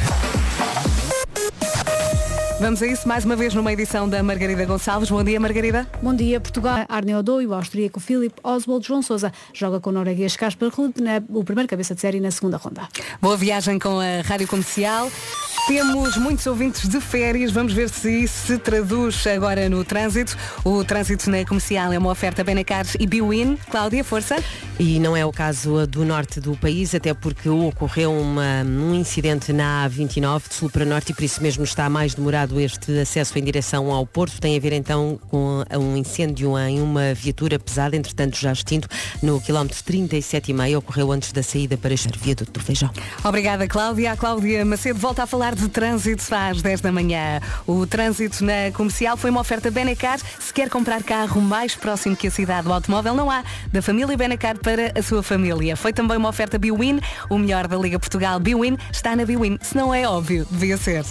Vamos a isso mais uma vez numa edição da Margarida Gonçalves. Bom dia, Margarida. Bom dia, Portugal. Arne Odô e o austríaco Philip Oswald João Sousa joga com o norueguês Casper Ruud na o primeiro cabeça de série na segunda ronda. Boa viagem com a Rádio Comercial. Temos muitos ouvintes de férias. Vamos ver se isso se traduz agora no trânsito. O trânsito na comercial é uma oferta Benacar e Biwin. Cláudia, força. E não é o caso do norte do país, até porque ocorreu uma- um incidente na A29 de sul para norte e por isso mesmo está mais demorado este acesso em direção ao Porto. Tem a ver então com um incêndio em uma viatura pesada, entretanto já extinto, no quilómetro 37,5. Ocorreu antes da saída para o viaduto do Feijão. Obrigada, Cláudia. A Cláudia Macedo volta a falar de trânsito às 10 da manhã. O trânsito na comercial foi uma oferta Benacar. Se quer comprar carro mais próximo que a cidade do automóvel, não há. Da família Benacar para a sua família. Foi também uma oferta Biwin. O melhor da Liga Portugal Biwin está na Biwin. Se não é óbvio, devia ser.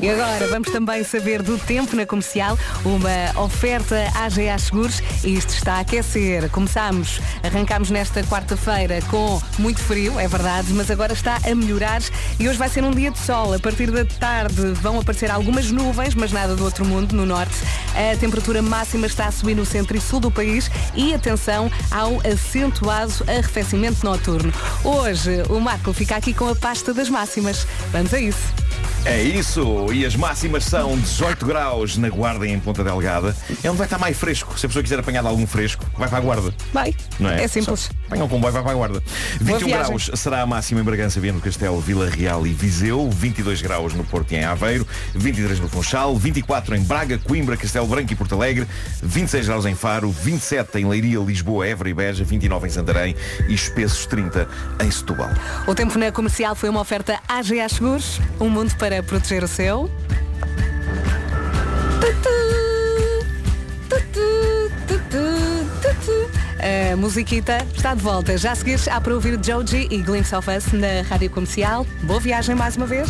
E agora vamos também saber do tempo na comercial. Uma oferta AGA Seguros. Isto está a aquecer. Começámos, arrancámos nesta quarta-feira com muito frio, é verdade, mas agora está a melhorar e hoje vai ser um dia de sol. A partir da tarde vão aparecer algumas nuvens, mas nada do outro mundo no norte. A temperatura máxima está a subir no centro e sul do país e atenção ao acentuado arrefecimento noturno. Hoje o Marco fica aqui com a pasta das máximas. Vamos a isso. É isso, e as máximas são 18 graus na Guarda e em Ponta Delgada. É onde vai estar mais fresco. Se a pessoa quiser apanhar de algum fresco, vai para a Guarda. Vai. Não é? É simples. Apanha um comboio, vai para a Guarda. 21 viagem. graus será a máxima em Bragança, Viana do Castelo, Vila Real e Viseu. 22 graus no Porto e em Aveiro. 23 no Funchal. 24 em Braga, Coimbra, Castelo Branco e Porto Alegre. 26 graus em Faro. 27 em Leiria, Lisboa, Évora e Beja. 29 em Santarém e espessos 30 em Setúbal. O tempo na comercial foi uma oferta AGA Seguros, um mundo para proteger o seu. A musiquita está de volta. Já a seguir há para ouvir Joji e Glimpse of Us na Rádio Comercial. Boa viagem mais uma vez.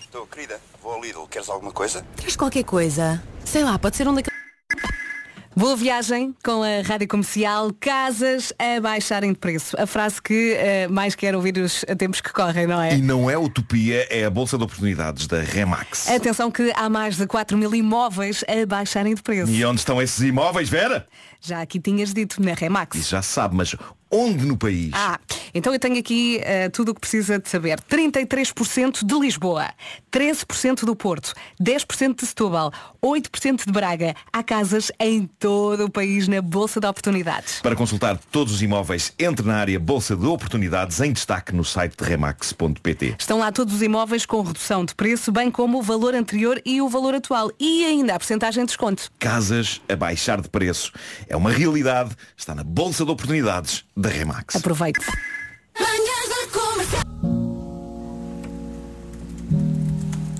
Estou, querida, vou ao Lidl. Queres alguma coisa? Queres qualquer coisa? Sei lá, pode ser um daqueles. Boa viagem com a Rádio Comercial. Casas a baixarem de preço. A frase que eh, mais quero ouvir os tempos que correm, não é? E não é utopia, é a Bolsa de Oportunidades da Remax. Atenção que há mais de 4 mil imóveis a baixarem de preço. E onde estão esses imóveis, Vera? Já aqui tinhas dito na Remax. Isso já sabe, mas onde no país? Ah, então eu tenho aqui eh, tudo o que precisa de saber. 33% de Lisboa, 13% do Porto, 10% de Setúbal, 8% de Braga. Há casas em todo o país na Bolsa de Oportunidades. Para consultar todos os imóveis, entre na área Bolsa de Oportunidades em destaque no site de remax.pt. Estão lá todos os imóveis com redução de preço, bem como o valor anterior e o valor atual. E ainda a porcentagem de desconto. Casas a baixar de preço. É uma realidade, está na Bolsa de Oportunidades da Remax. Aproveite.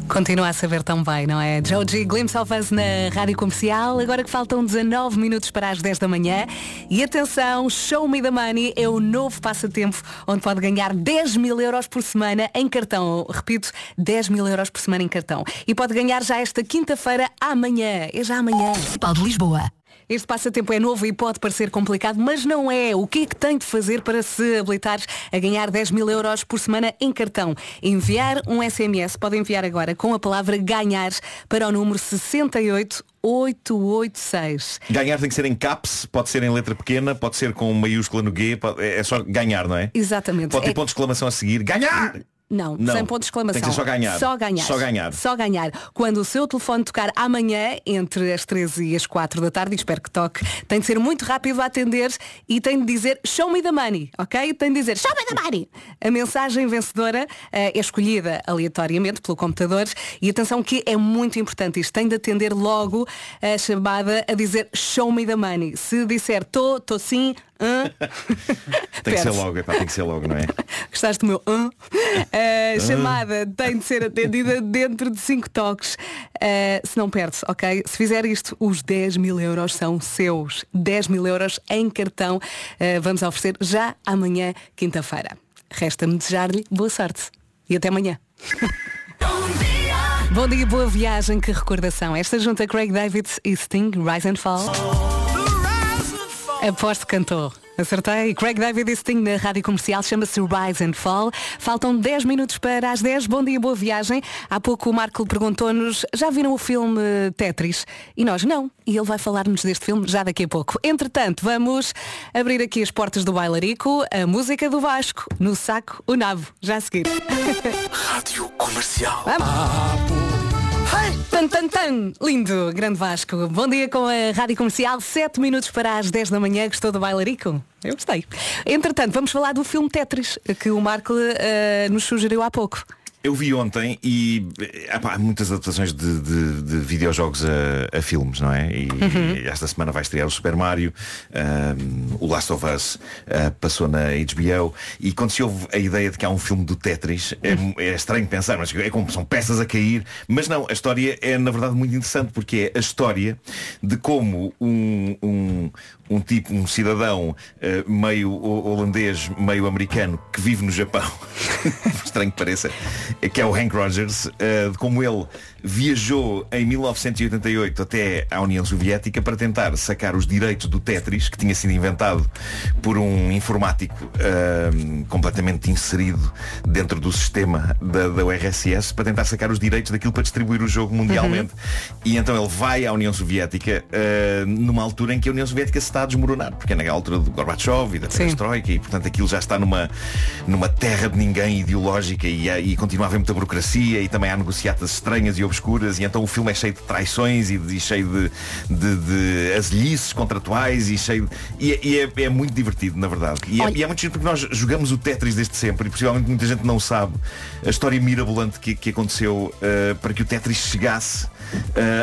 Continua a saber tão bem, não é? Joji Glimpse of Us na Rádio Comercial. Agora que faltam 19 minutos para as 10 da manhã. E atenção, Show Me the Money é o novo passatempo onde pode ganhar 10 mil euros por semana em cartão. Repito, 10 mil euros por semana em cartão. E pode ganhar já esta quinta-feira, amanhã. É já amanhã. Municipal de Lisboa. Este passatempo é novo e pode parecer complicado, mas não é. O que é que tem de fazer para se habilitar a ganhar 10 mil euros por semana em cartão? Enviar um SMS, pode enviar agora com a palavra ganhar para o número 68886. Ganhar tem que ser em caps, pode ser em letra pequena, pode ser com maiúscula no G, pode- é só ganhar, não é? Exatamente. Pode ter É- ponto de exclamação a seguir. Ganhar! Não, Não. sem ponto de exclamação. Tem que ser só ganhar. Só ganhar. Só ganhar. Só ganhar. Quando o seu telefone tocar amanhã, entre as 13 e as 4 da tarde, espero que toque, tem de ser muito rápido a atender e tem de dizer show me the money, ok? Tem de dizer show me the money. A mensagem vencedora eh, é escolhida aleatoriamente pelo computador e atenção que é muito importante isto. Tem de atender logo a chamada a dizer show me the money. Se disser tô, tô sim, hã? Tem que ser logo, epá, tem que ser logo, não é? Gostaste do meu? A chamada tem de ser atendida dentro de 5 toques. Uh, se não perde, ok? Se fizer isto, os 10 mil euros são seus. 10 mil euros em cartão. Uh, vamos oferecer já amanhã, quinta-feira. Resta-me desejar-lhe boa sorte. E até amanhã. Bom dia, boa viagem, que recordação. Esta junta Craig David e Sting, Rise and Fall. Aposto que cantou. Acertei. Craig David Sting na rádio comercial chama-se Rise and Fall. Faltam 10 minutos para as 10. Bom dia, boa viagem. Há pouco o Marco perguntou-nos, já viram o filme Tetris? E nós não. E ele vai falar-nos deste filme já daqui a pouco. Entretanto, vamos abrir aqui as portas do Bailarico, a música do Vasco, no saco, o nabo. Já a seguir. Rádio Comercial. Tan, tan, tan. Lindo, grande Vasco. Bom dia com a Rádio Comercial. 7 minutos para as 10 da manhã. Gostou do bailarico? Eu gostei. Entretanto, vamos falar do filme Tetris, que o Marco eh, nos sugeriu há pouco. Eu vi ontem e eh, epá, há muitas adaptações de, de- de videojogos a, a filmes, não é? E Uhum. esta semana vai estrear o Super Mario, ahm, o Last of Us ah, passou na HBO e quando se ouve a ideia de que há um filme do Tetris, é, é estranho pensar, mas é como são peças a cair, mas não, a história é na verdade muito interessante porque é a história de como um, um, um tipo, um cidadão ah, meio ho- holandês, meio americano que vive no Japão, estranho que pareça, que é o Hank Rogers, uh, como ele viajou em 1988 até à União Soviética para tentar sacar os direitos do Tetris, que tinha sido inventado por um informático uh, completamente inserido dentro do sistema da, da URSS, para tentar sacar os direitos daquilo para distribuir o jogo mundialmente. E então ele vai à União Soviética uh, numa altura em que a União Soviética se está a desmoronar, porque é na altura do Gorbachev e da Perestroika e portanto aquilo já está numa, numa terra de ninguém ideológica e, e continua a haver muita burocracia e também há negociatas estranhas e obscuras e então o filme é cheio de traições e, de- e cheio de, de, de azelhices contratuais e cheio de, e, é- e é, é muito divertido na verdade. E é, e é muito giro porque nós jogamos o Tetris desde sempre e possivelmente muita gente não sabe a história mirabolante que, que aconteceu uh, para que o Tetris chegasse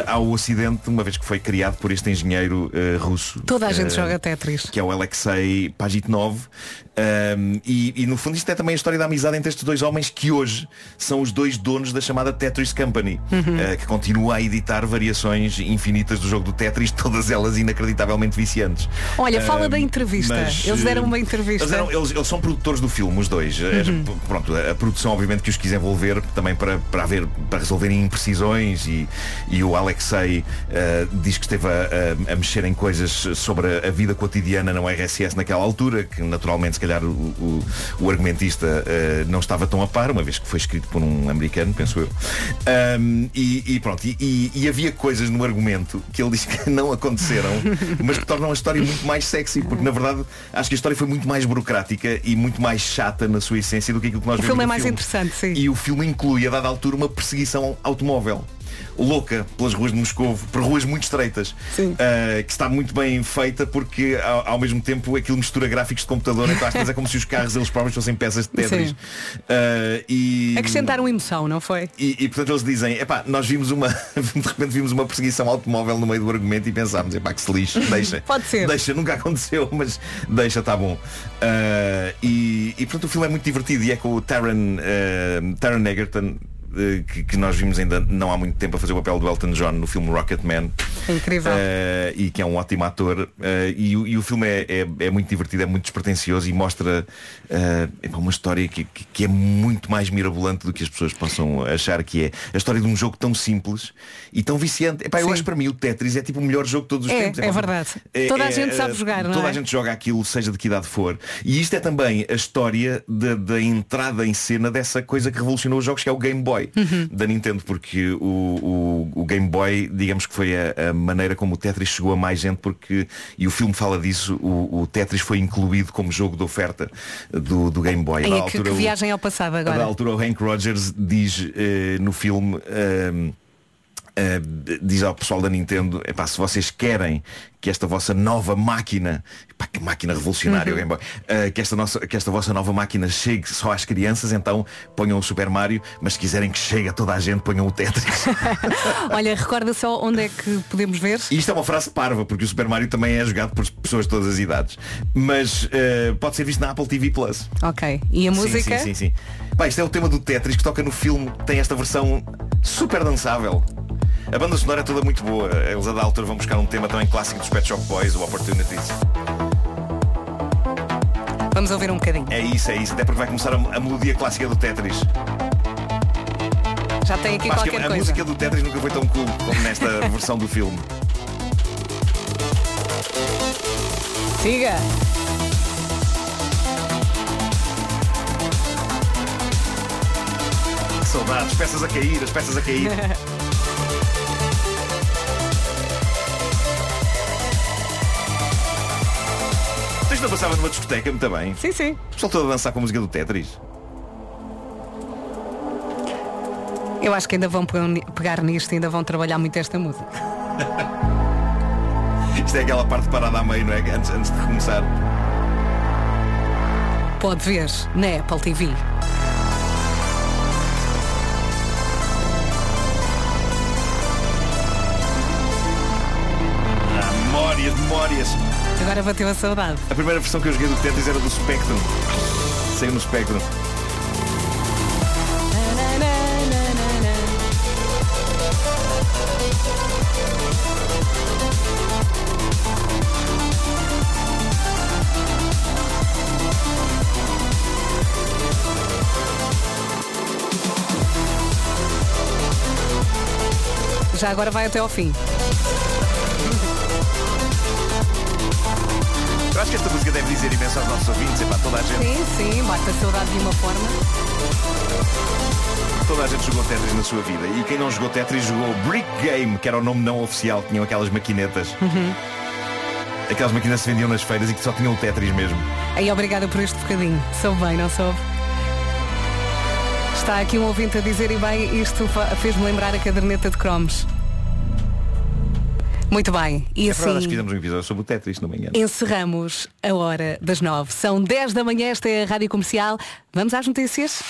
ao ocidente uma vez que foi criado por este engenheiro uh, russo Toda a gente Uh, joga Tetris. que é o Alexei Pajitnov Um, e, e, no fundo isto é também a história da amizade entre estes dois homens que hoje são os dois donos da chamada Tetris Company Uhum. uh, que continua a editar variações infinitas do jogo do Tetris todas elas inacreditavelmente viciantes Olha, fala Um, da entrevista. mas, Eles deram uma entrevista. eles, eram- eles- eles são produtores do filme, os dois. Uhum. Pronto, a, a produção obviamente que os quis envolver também para, para, haver, para resolverem imprecisões e, e o Alexei uh, diz que esteve a, a- a mexer em coisas sobre a, vida cotidiana na URSS naquela altura, que naturalmente se calhar o, o- o argumentista uh, não estava tão a par, uma vez que foi escrito por um americano, penso eu. Um, e, e pronto, e, e- havia coisas no argumento que ele diz que não aconteceram, mas que tornam a história muito mais sexy, porque na verdade acho que a história foi muito mais burocrática e muito mais chata na sua essência do que aquilo que nós O vemos filme é mais interessante, sim. E o filme inclui, a dada altura, uma perseguição automóvel. Louca pelas ruas de Moscou, por ruas muito estreitas, uh, que está muito bem feita porque ao, ao mesmo tempo aquilo mistura gráficos de computador, então às vezes é como se os carros eles próprios fossem peças de Tetris. Uh, e, Acrescentaram emoção, não foi? e, e, portanto eles dizem, epá, nós vimos uma, de repente vimos uma perseguição automóvel no meio do argumento e pensámos, epá, que se lixe, deixa. Pode ser. Deixa, nunca aconteceu, mas deixa, tá bom. Ah, e, e portanto o filme é muito divertido e é com o Taron, ah, Taron Egerton, que, que nós vimos ainda não há muito tempo a fazer o papel do Elton John no filme Rocketman. Incrível. Ah, e que é um ótimo ator. Ah, e, o- e o filme é, é- é muito divertido, é muito despretensioso e mostra epá, uma história que, que- é muito mais mirabolante do que as pessoas possam achar que é. A história de um jogo tão simples e tão viciante. Epá, eu Sim. acho para mim o Tetris é tipo o melhor jogo de todos os É, tempos. é verdade. Toda a gente sabe jogar, não Toda é? a gente joga aquilo, seja de que idade for. E isto é também a história da entrada em cena dessa coisa que revolucionou os jogos, que é o Game Boy Uhum. da Nintendo, porque o, o, o Game Boy, digamos que foi a, a maneira como o Tetris chegou a mais gente, porque, e o filme fala disso, o, o Tetris foi incluído como jogo de oferta do, do Game Boy. Ai, da que, que altura, o- viagem ao passado a da agora. altura o Hank Rogers diz eh, no filme ehm, eh, diz ao pessoal da Nintendo epá, se vocês querem que esta vossa nova máquina epá, que máquina revolucionária Uhum. eh, que, esta nossa, que esta vossa nova máquina chegue só às crianças então ponham o Super Mario mas se quiserem que chegue a toda a gente ponham o Tetris Olha, recorda só onde é que podemos ver? Isto é uma frase parva, porque o Super Mario também é jogado por pessoas de todas as idades. Mas eh, pode ser visto na Apple TV Plus. Ok. E a Sim, música? Sim, sim, sim. Pá, isto é o tema do Tetris que toca no filme, tem esta versão super dançável. A banda sonora é toda muito boa. Eles, a da altura, vão buscar um tema também clássico dos Pet Shop Boys, o Opportunities. Vamos ouvir um bocadinho. É isso, é isso. Até porque vai começar a, a melodia clássica do Tetris. Já tem aqui Mas qualquer a, coisa. A música do Tetris nunca foi tão cool como nesta versão do filme. Siga! Que saudades, peças a cair, as peças a cair. Isto não passava numa discoteca muito bem. Sim, sim. O pessoal todo a dançar com a música do Tetris. Eu acho que ainda vão pe- pegar nisto, ainda vão trabalhar muito esta música. Isto é aquela parte parada a meio, não é? Antes, antes de começar. Pode ver na Apple TV. Agora bateu a saudade. A primeira versão que eu joguei do Tetris era do Spectrum. Saiu no Spectrum. Já agora vai até ao fim. Acho que esta música deve dizer imenso aos nossos ouvintes, é para toda a gente. Sim, sim, bate a saudade de uma forma. Toda a gente jogou Tetris na sua vida. E quem não jogou Tetris jogou Brick Game, que era o nome não oficial, tinham aquelas maquinetas. Aquelas maquinetas que se vendiam nas feiras e que só tinham o Tetris mesmo. Aí obrigada por este bocadinho. Soube bem, não soube? Está aqui um ouvinte a dizer, e bem, isto fez-me lembrar a caderneta de cromos. Muito bem. E É assim fizemos um episódio sobre o Tetris, me engano. encerramos a hora das nove. São 10 da manhã, esta é a Rádio Comercial. Vamos às notícias?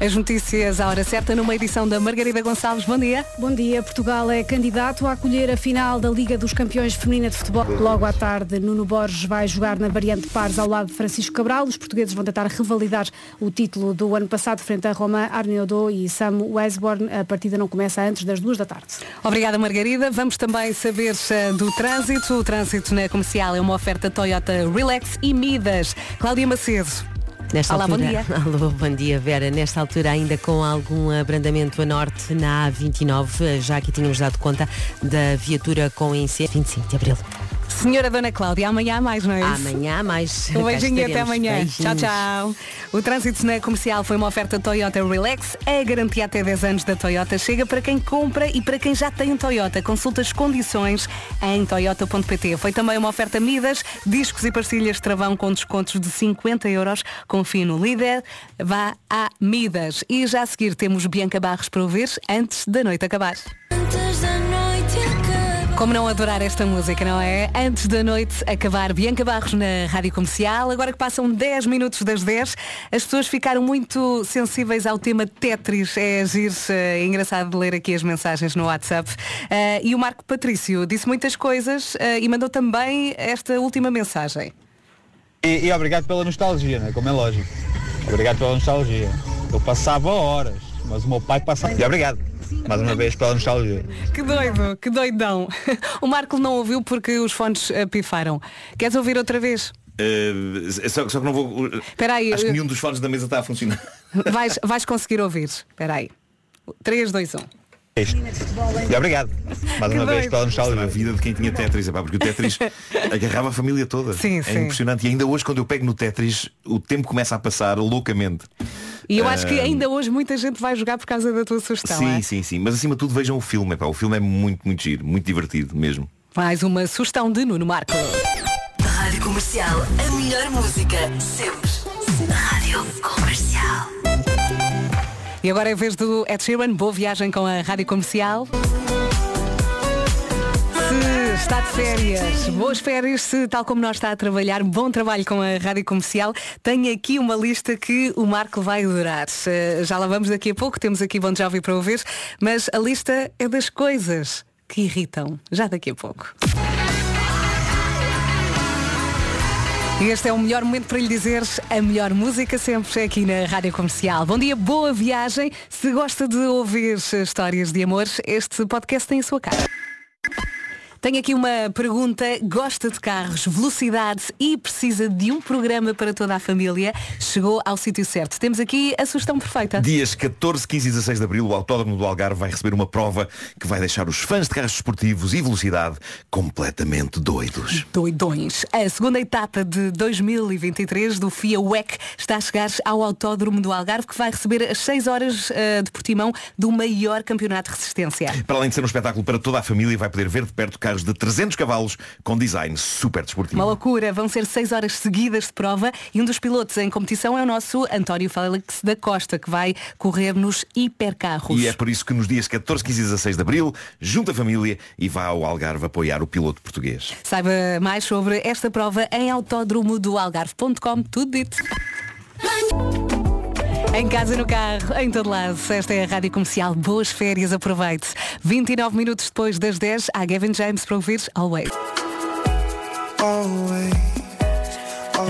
As notícias à hora certa numa edição da Margarida Gonçalves. Bom dia. Bom dia. Portugal é candidato a acolher a final da Liga dos Campeões Feminina de Futebol. Logo à tarde, Nuno Borges vai jogar na variante pares ao lado de Francisco Cabral. Os portugueses vão tentar revalidar o título do ano passado frente a Romain Arnaudot e Sam Wesborn. A partida não começa antes das duas da tarde. Obrigada, Margarida. Vamos também saber eh, do trânsito. O trânsito na comercial é uma oferta Toyota Relax e Midas. Cláudia Macedo. Nesta Olá, altura, bom dia. Alô, bom dia Vera. Nesta altura ainda com algum abrandamento a norte na A29, já que tínhamos dado conta da viatura com incêndio 25 de Abril. Senhora Dona Cláudia, amanhã há mais, não é isso? Amanhã há mais. Um beijinho e até amanhã. Beijinhos. Tchau, tchau. O trânsito na comercial foi uma oferta Toyota Relax. A garantia até 10 anos da Toyota chega para quem compra e para quem já tem um Toyota. Consulta as condições em toyota.pt. Foi também uma oferta Midas, discos e parcilhas de travão com descontos de 50 euros. Confie no líder. Vá a Midas. E já a seguir temos Bianca Barros para ouvir antes da noite acabar. Como não adorar esta música, não é? Antes da noite acabar, Bianca Barros na Rádio Comercial. Agora que passam 10 minutos das 10, as pessoas ficaram muito sensíveis ao tema Tetris. É agir, é engraçado de ler aqui as mensagens no WhatsApp. Eh, e o Marco Patrício disse muitas coisas eh, e mandou também esta última mensagem. E, e obrigado pela nostalgia, né? como é lógico. Obrigado pela nostalgia. Eu passava horas, mas o meu pai passava. E obrigado, mais uma vez, pela nostalgia. Que doido, que doidão. O Marco não ouviu porque os fones eh, pifaram. Queres ouvir outra vez? Uh, só, só que não vou. Espera aí, Acho que eu- nenhum dos fones da mesa está a funcionar. Vais, vais conseguir ouvir. Espera aí. 3, 2, 1. E obrigado, mais Que uma vez, pela nostalgia. a vida de quem tinha Tetris, epá, porque o Tetris agarrava a família toda. Sim, é sim. impressionante. E ainda hoje, quando eu pego no Tetris, o tempo começa a passar loucamente. E eu acho que ainda hoje muita gente vai jogar por causa da tua sugestão. Sim, é? sim, sim. Mas acima de tudo vejam o filme. Epá. O filme é muito, muito giro, muito divertido mesmo. Mais uma sugestão de Nuno Marco. Rádio Comercial, a melhor música, sempre. E agora é a vez do Ed Sheeran. Boa viagem com a Rádio Comercial. Se está de férias, boas férias, se tal como nós está a trabalhar, bom trabalho com a Rádio Comercial. Tenho aqui uma lista que o Marco vai adorar. Eh, Já lá vamos daqui a pouco, temos aqui Bom Jovem para ouvir, mas a lista é das coisas que irritam. Já daqui a pouco. Este é o melhor momento para lhe dizer a melhor música sempre aqui na Rádio Comercial. Bom dia, boa viagem. Se gosta de ouvir histórias de amor, este podcast tem a sua cara. Tenho aqui uma pergunta. Gosta de carros, velocidade e precisa de um programa para toda a família? Chegou ao sítio certo. Temos aqui a sugestão perfeita. Dias 14, 15 e 16 de Abril, o Autódromo do Algarve vai receber uma prova que vai deixar os fãs de carros desportivos e velocidade completamente doidos. Doidões. A segunda etapa de 2023 do FIA WEC está a chegar ao Autódromo do Algarve, que vai receber as 6 horas eh, de Portimão do maior campeonato de resistência. Para além de ser um espetáculo para toda a família, vai poder ver de perto carros de 300 cavalos com design super desportivo. Uma loucura, vão ser 6 horas seguidas de prova e um dos pilotos em competição é o nosso António Félix da Costa, que vai correr nos hipercarros. E é por isso que nos dias 14, 15 e 16 de Abril, junta a família e vá ao Algarve apoiar o piloto português. Saiba mais sobre esta prova em autódromodoalgarve.com, tudo dito. Em casa, no carro, em todo lado. Esta é a Rádio Comercial. Boas férias, aproveite. 29 minutos depois das 10, há Gavin James para ouvir Always.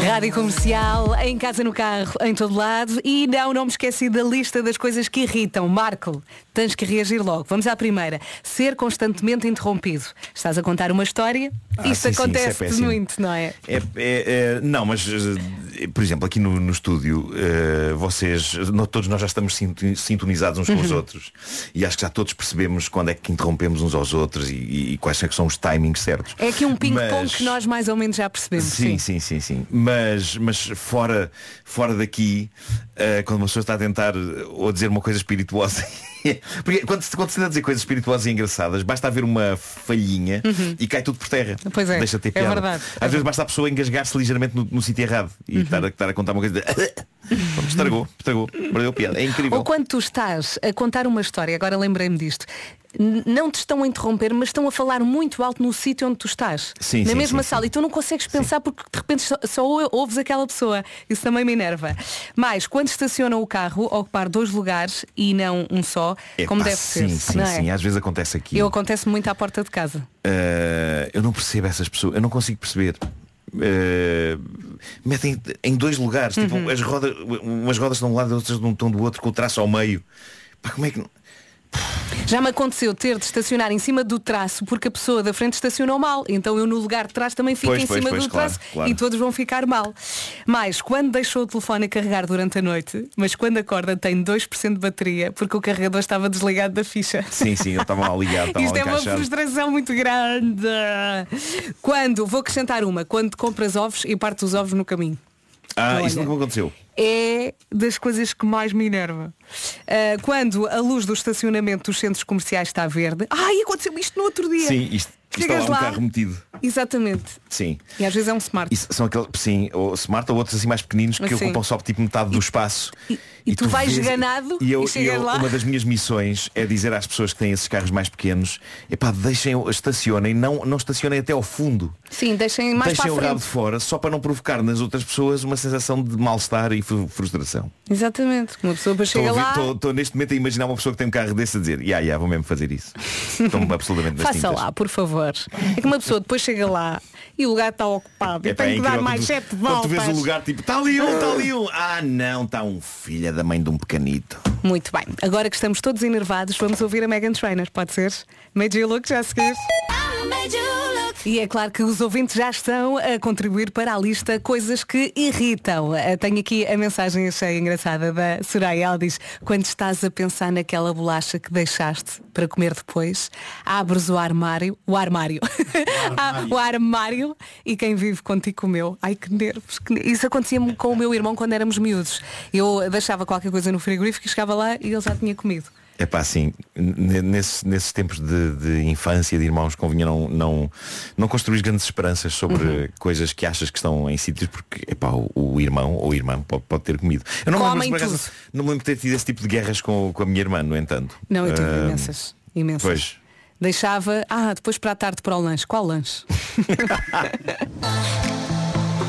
Rádio Comercial, em casa, no carro, em todo lado. E não, não me esqueci da lista das coisas que irritam. Marco, tens que reagir logo. Vamos à primeira. Ser constantemente interrompido. Estás a contar uma história? Ah, Isto sim, sim, isso é acontece muito, não é? É, é- é- não, mas eh, por exemplo, aqui no, no estúdio, eh, vocês, todos nós já estamos sinto- sintonizados uns com os Uhum. outros. E acho que já todos percebemos quando é que interrompemos uns aos outros e, e- quais é são os timings certos. É aqui um ping-pong Mas- que nós mais ou menos já percebemos. Sim, sim, sim, sim. Mas, mas fora, fora daqui, eh, quando uma pessoa está a tentar ou dizer uma coisa espirituosa. Porque quando se, quando se tenta dizer coisas espirituosas e engraçadas, basta haver uma falhinha Uhum. e cai tudo por terra. Pois é, Deixa de ter é piada. verdade. Às vezes basta a pessoa engasgar-se ligeiramente no, no sítio errado e Uhum. estar, a, estar a contar uma coisa. De... Estragou, estragou, perdeu piada. É incrível. Ou quando tu estás a contar uma história, agora lembrei-me disto, não te estão a interromper, mas estão a falar muito alto no sítio onde tu estás. Sim, na sim, mesma sim, sala. E tu não consegues pensar porque de repente só, só ou- ouves aquela pessoa. Isso também me enerva. Mas quando estacionam o carro, ocupar dois lugares e não um só, Epá, como deve sim, ser. sim, não é? sim. Às vezes acontece aqui. Eu acontece muito à porta de casa. Uh, eu não percebo essas pessoas, eu não consigo perceber. Uh, metem em dois lugares, Uhum. tipo, as rodas, umas rodas estão de um lado, outras estão do outro, com o traço ao meio. Pá, como é que não- Já me aconteceu ter de estacionar em cima do traço porque a pessoa da frente estacionou mal. Então eu no lugar de trás também fico Pois, em pois, cima pois, do claro, traço claro. e todos vão ficar mal. Mas quando deixou o telefone a carregar durante a noite, mas quando acorda tem 2% de bateria porque o carregador estava desligado da ficha. Sim, sim, ele estava mal ligado, estava Isto mal é uma encaixado. frustração muito grande. Quando, vou acrescentar uma, quando compras ovos e partes os ovos no caminho. Ah, isso Olha. nunca me aconteceu. É das coisas que mais me enerva. Ah, quando a luz do estacionamento dos centros comerciais está verde. Ai, aconteceu isto no outro dia. Sim, isto, Chegas lá um lá. carro metido. Exatamente. Sim. E às vezes é um smart. Isso são aqueles, sim, ou smart ou outros assim mais pequeninos que ocupam só tipo metade do espaço. e tu vais ganado e, eu, e eu-. Uma das minhas missões é dizer às pessoas que têm esses carros mais pequenos, epá, deixem, estacionem, não, não estacionem até ao fundo. Sim, deixem mais deixem o para rabo de fora só para não provocar nas outras pessoas uma sensação de mal-estar e fru- frustração. Exatamente. Uma pessoa depois Estou, chega a ver- lá. estou- estou neste momento a imaginar uma pessoa que tem um carro desse a dizer, ya, ya, vou mesmo fazer isso. Estou-me absolutamente Faça lá, por favor. É que uma pessoa depois chega lá e o lugar está ocupado. E Epá, tem é que dar mais quando sete Quando voltas. tu vês o lugar tipo, está ali um, está ali um. Ah não, está um filho da mãe de um pequenito. Muito bem. Agora que estamos todos enervados, vamos ouvir a Megan Trainer, pode ser? Made you look já a seguir. E é claro que os ouvintes já estão a contribuir para a lista coisas que irritam. Eh, Tenho aqui a mensagem achei engraçada da Soraya. Ela diz, quando estás a pensar naquela bolacha que deixaste para comer depois, abres o armário, o armário, Ah, o armário e quem vive contigo comeu. Ai que nervos. que Isso acontecia-me com o meu irmão quando éramos miúdos. Eu deixava qualquer coisa no frigorífico e chegava lá e ele já tinha comido. É pá, assim, nesses, nesses tempos de, de infância, de irmãos, convinha não, não, não construir grandes esperanças sobre Uhum. coisas que achas que estão em sítios porque epá, o, o irmão ou irmã pode, pode ter comido. Eu não me, lembro, Comem por acaso, tudo. não me lembro de ter tido esse tipo de guerras com, com a minha irmã, no entanto. Não, eu tive Ah, imensas. Imensas. Pois. Deixava, ah, depois para a tarde para o lanche. Qual lanche?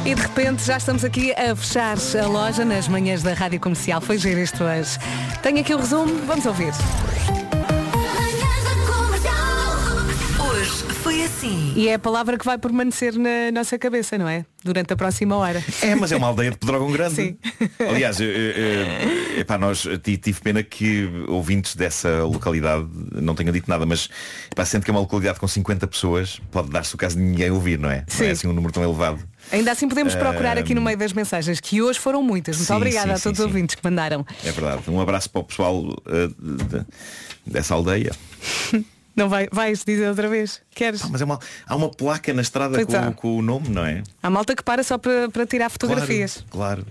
e de repente já estamos aqui a fechar a loja nas manhãs da Rádio Comercial. Foi giro isto hoje. Tenho aqui o resumo, vamos ouvir. Hoje foi assim. Sim. E é a palavra que vai permanecer na nossa cabeça, não é? Durante a próxima hora. É, mas é uma aldeia de Pedrógão Grande. Sim. Aliás, eu, eu, eu, epá, nós ti- tive pena que ouvintes dessa localidade não tenham dito nada, mas epá, sendo que é uma localidade com 50 pessoas, pode dar-se o caso de ninguém ouvir, não é? Não Sim. é assim um número tão elevado. Ainda assim podemos procurar aqui no meio das mensagens, que hoje foram muitas. Muito Sim, obrigada sim, a todos sim, os sim. ouvintes que mandaram. É verdade. Um abraço para o pessoal eh, de- de- dessa aldeia. Não vai, vais dizer outra vez? Queres? Ah, mas é uma, há uma placa na estrada com, com o nome, não é? Há malta que para só para, para tirar fotografias. Claro. claro.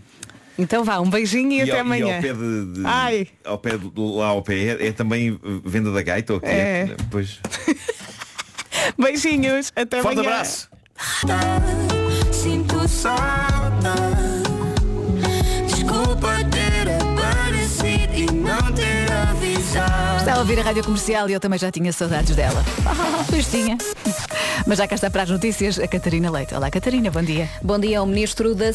Então vá, um beijinho e, até ao, amanhã. E ao pé de, de- Ai. ao pé de- lá ao pé é, é também venda da gaita ou o que É. Pois. Beijinhos, até Forte amanhã. abraço. Saudade Desculpa ter aparecido e não ter avisado Está a ouvir a rádio comercial e eu também já tinha saudades dela. Pois tinha. Mas já cá está para as notícias a Catarina Leite. Olá Catarina, bom dia. Bom dia ao Ministro da